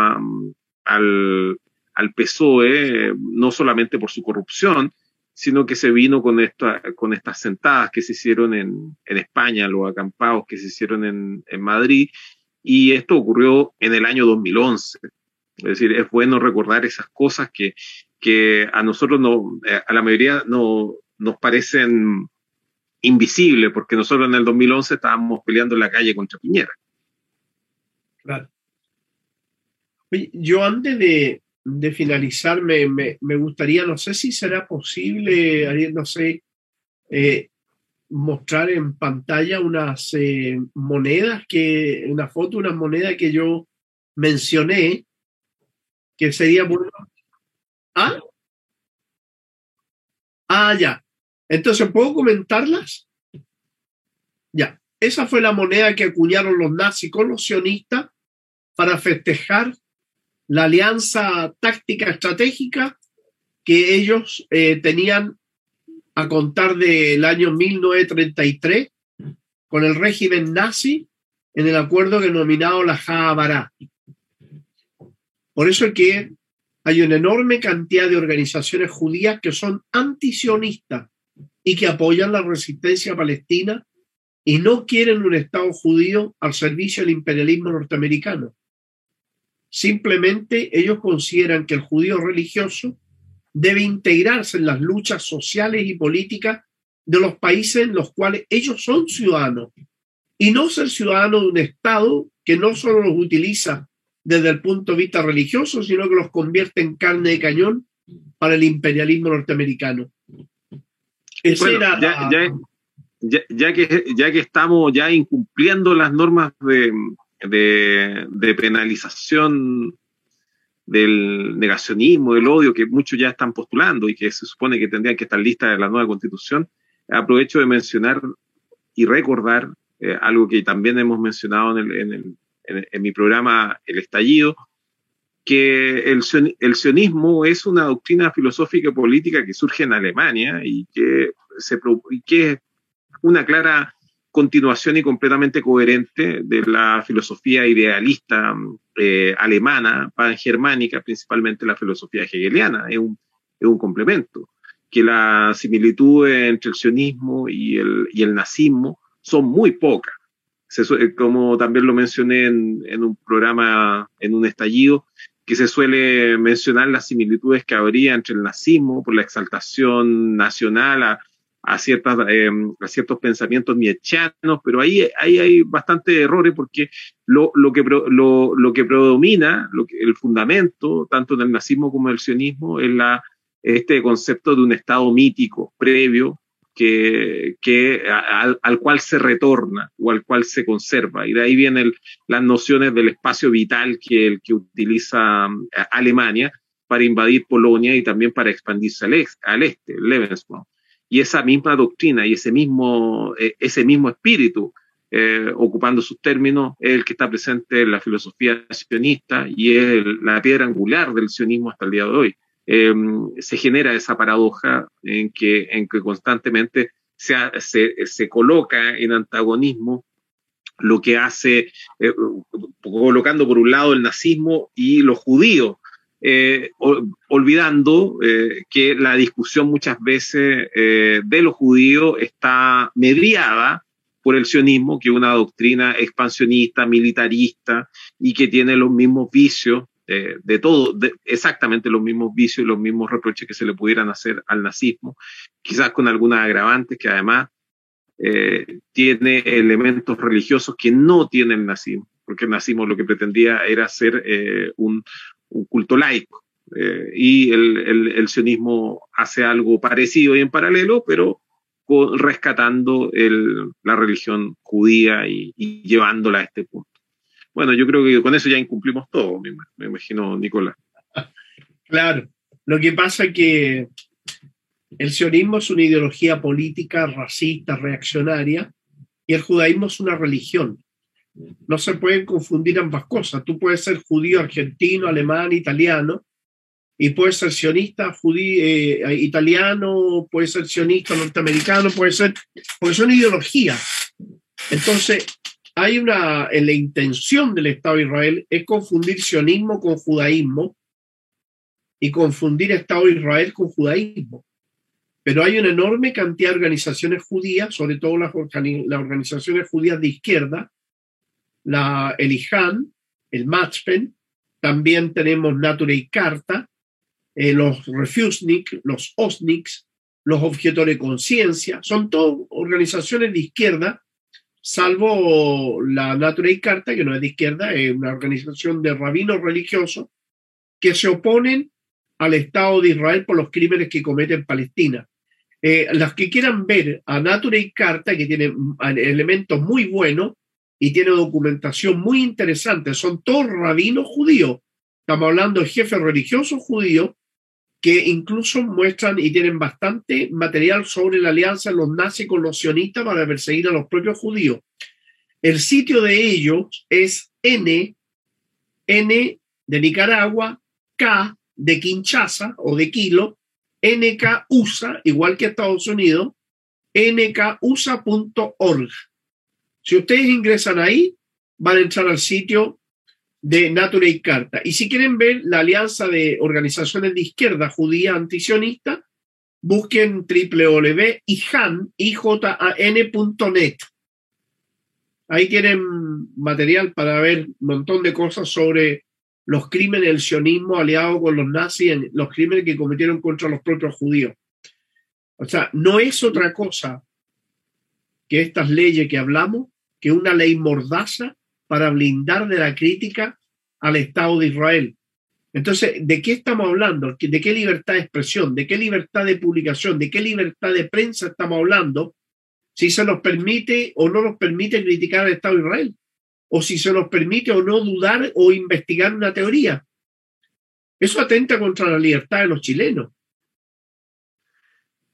Speaker 2: al, al PSOE, no solamente por su corrupción, sino que se vino con, esta, con estas sentadas que se hicieron en, en España, los acampados que se hicieron en, en Madrid, y esto ocurrió en el año 2011. Es decir, es bueno recordar esas cosas que que a nosotros, no, eh, a la mayoría no, nos parecen invisibles, porque nosotros en el 2011 estábamos peleando en la calle contra Piñera.
Speaker 3: Claro. Yo antes de, finalizar, me, me, gustaría, no sé si será posible, Ariel, no sé, eh, mostrar en pantalla unas eh, monedas que, una foto, una moneda que yo mencioné, que sería ¿Ah? Ah, ya. Entonces, ¿puedo comentarlas? Ya. Esa fue la moneda que acuñaron los nazis con los sionistas para festejar la alianza táctica estratégica que ellos eh, tenían a contar del año 1933 con el régimen nazi en el acuerdo denominado la Habará. Por eso es que hay una enorme cantidad de organizaciones judías que son antisionistas y que apoyan la resistencia palestina y no quieren un Estado judío al servicio del imperialismo norteamericano. Simplemente ellos consideran que el judío religioso debe integrarse en las luchas sociales y políticas de los países en los cuales ellos son ciudadanos y no ser ciudadanos de un Estado que no solo los utiliza desde el punto de vista religioso, sino que los convierte en carne de cañón para el imperialismo norteamericano.
Speaker 2: ya, que, ya que estamos ya incumpliendo las normas de, de, penalización del negacionismo, del odio que muchos ya están postulando y que se supone que tendrían que estar listas en la nueva constitución, aprovecho de mencionar y recordar eh, algo que también hemos mencionado en en, mi programa El Estallido, que el, el, sionismo es una doctrina filosófica y política que surge en Alemania y que, se, y que es una clara continuación y completamente coherente de la filosofía idealista eh, alemana, pangermánica, principalmente la filosofía hegeliana, es un, es un complemento, que la similitud entre el sionismo y el, y el nazismo son muy pocas. Eh, como también lo mencioné en, un programa, en un estallido, que se suele mencionar las similitudes que habría entre el nazismo por la exaltación nacional a, ciertas, eh, a ciertos pensamientos nietzscheanos, pero ahí, ahí hay bastantes errores porque lo, lo, que, lo, lo que predomina, lo que, el fundamento, tanto en el nazismo como en el sionismo, es la, este concepto de un estado mítico previo que, que al, al, cual se retorna o al cual se conserva. Y de ahí vienen las nociones del espacio vital que, el que utiliza eh, Alemania, para invadir Polonia y también para expandirse al, este, el Lebensraum. Y esa misma doctrina y ese mismo, eh, ese mismo espíritu, eh, ocupando sus términos, es el que está presente en la filosofía sionista y es la piedra angular del sionismo hasta el día de hoy. Em, se genera esa paradoja en que, en que constantemente se, se, se coloca en antagonismo lo que hace, eh, colocando por un lado el nazismo y los judíos, eh, olvidando eh, que la discusión muchas veces de los judíos está mediada por el sionismo, que es una doctrina expansionista, militarista y que tiene los mismos vicios de todo, exactamente los mismos vicios y los mismos reproches que se le pudieran hacer al nazismo, quizás con algunas agravantes que además eh, tiene elementos religiosos que no tiene el nazismo, porque el nazismo lo que pretendía era ser eh, un, culto laico. Eh, y el, sionismo hace algo parecido y en paralelo, pero rescatando la religión judía y, llevándola a este punto. Bueno, yo creo que con eso ya incumplimos todo, me imagino, Nicolás.
Speaker 3: Claro, lo que pasa es que el sionismo es una ideología política racista, reaccionaria, y el judaísmo es una religión. No se pueden confundir ambas cosas. Tú puedes ser judío argentino, alemán, italiano, y puedes ser sionista judío, eh, italiano, puedes ser sionista norteamericano, puede ser, porque son ideologías. Entonces, hay una, en la intención del Estado de Israel es confundir sionismo con judaísmo y confundir Estado de Israel con judaísmo. Pero hay una enorme cantidad de organizaciones judías, sobre todo las, organizaciones judías de izquierda, la, el IJAN, el Matchpen, también tenemos Nature y Carta, eh, los Refusnik, los OSNIKs, los objetores de conciencia, son todas organizaciones de izquierda, salvo la Nature y Carta, que no es de izquierda, es una organización de rabinos religiosos que se oponen al Estado de Israel por los crímenes que comete en Palestina. Eh, las que quieran ver a Nature y Carta, que tiene elementos muy buenos y tiene documentación muy interesante, son todos rabinos judíos. Estamos hablando de jefes religiosos judíos que incluso muestran y tienen bastante material sobre la alianza de los nazis con los sionistas para perseguir a los propios judíos. El sitio de ellos es N, N de Nicaragua, K de Kinshasa o de Kilo, NKUSA, igual que Estados Unidos, nkusa.org. Si ustedes ingresan ahí, van a entrar al sitio de Nature y Carta. Y si quieren ver la alianza de organizaciones de izquierda judía antisionista, busquen www.ijan.net. Ahí tienen material para ver un montón de cosas sobre los crímenes del sionismo aliado con los nazis, los crímenes que cometieron contra los propios judíos. O sea, no es otra cosa que estas leyes que hablamos, que una ley mordaza para blindar de la crítica al Estado de Israel. Entonces, ¿de qué estamos hablando? ¿De qué libertad de expresión? ¿De qué libertad de publicación? ¿De qué libertad de prensa estamos hablando? Si se nos permite o no nos permite criticar al Estado de Israel o si se nos permite o no dudar o investigar una teoría. Eso atenta contra la libertad de los chilenos.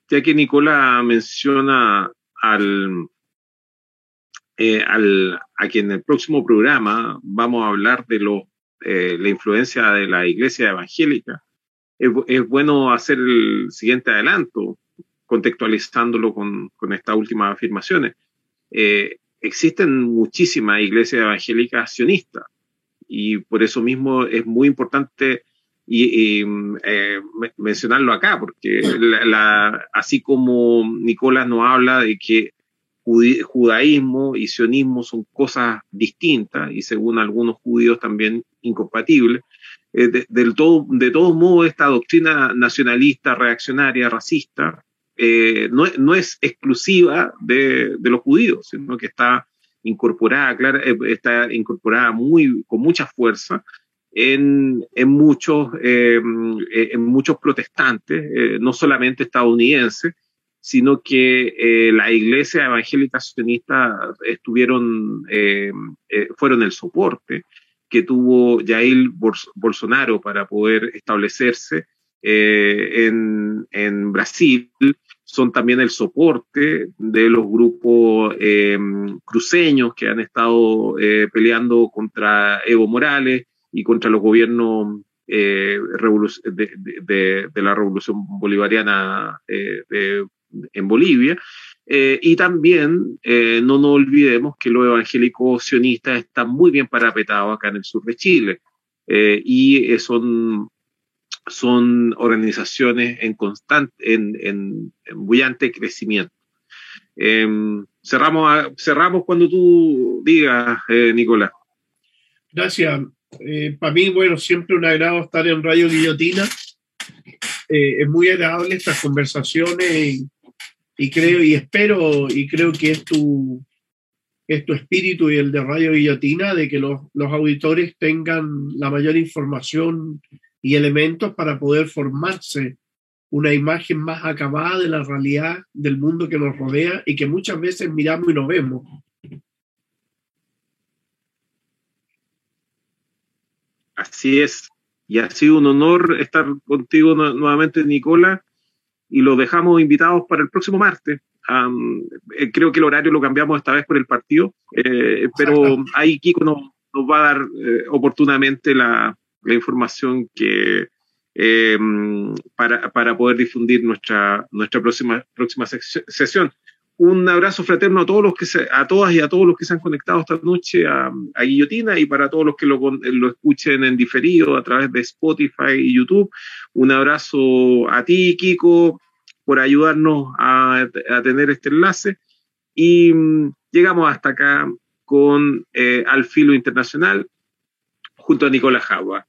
Speaker 2: Ya que Nicola menciona al, eh, al, a quien en el próximo programa vamos a hablar de lo, eh, la influencia de la iglesia evangélica, es, bueno hacer el siguiente adelanto, contextualizándolo con, con estas últimas afirmaciones. Eh, existen muchísimas iglesias evangélicas sionistas y por eso mismo es muy importante y, eh, mencionarlo acá, porque así como Nicolás nos habla de que judaísmo y sionismo son cosas distintas y según algunos judíos también incompatibles, eh, de, del todo, de todos modos esta doctrina nacionalista, reaccionaria, racista, eh, no, es exclusiva de, los judíos, sino que está incorporada, claro, eh, está incorporada muy, con mucha fuerza muchos, en muchos protestantes, no solamente estadounidenses, sino que la iglesia evangélica sionista estuvieron, fueron el soporte que tuvo Jair Bolsonaro para poder establecerse eh, en, en, Brasil. Son también el soporte de los grupos eh, cruceños que han estado eh, peleando contra Evo Morales y contra los gobiernos de, de, de, la revolución bolivariana en Bolivia. y también no nos olvidemos que los evangélicos sionistas están muy bien parapetados acá en el sur de Chile. y son son organizaciones en constante, en, en, bullante crecimiento. Em, cerramos, cerramos cuando tú digas, eh, Nicolás.
Speaker 3: Gracias. Eh, para mí, bueno, siempre un agrado estar en Radio Guillotina. Eh, es muy agradable estas conversaciones creo y espero y creo que es tu, es tu espíritu y el de Radio Guillotina de que los, los auditores tengan la mayor información y elementos para poder formarse una imagen más acabada de la realidad del mundo que nos rodea y que muchas veces miramos y no vemos.
Speaker 2: Así es. Y ha sido un honor estar contigo nuevamente, Nicola, y lo dejamos invitados para el próximo martes. Eh, creo que el horario lo cambiamos esta vez por el partido, eh, pero ahí Kiko nos, nos va a dar eh, oportunamente la, la información que eh, para, para, poder difundir nuestra, nuestra próxima, próxima sesión. Un abrazo fraterno a todos los que se, a todas y a todos los que se han conectado esta noche a, Guillotina y para todos los que lo, lo, escuchen en diferido a través de Spotify y YouTube. Un abrazo a ti, Kiko, por ayudarnos a, a tener este enlace. Y mm, llegamos hasta acá con eh, Al Filo Internacional junto a Nicolás Java.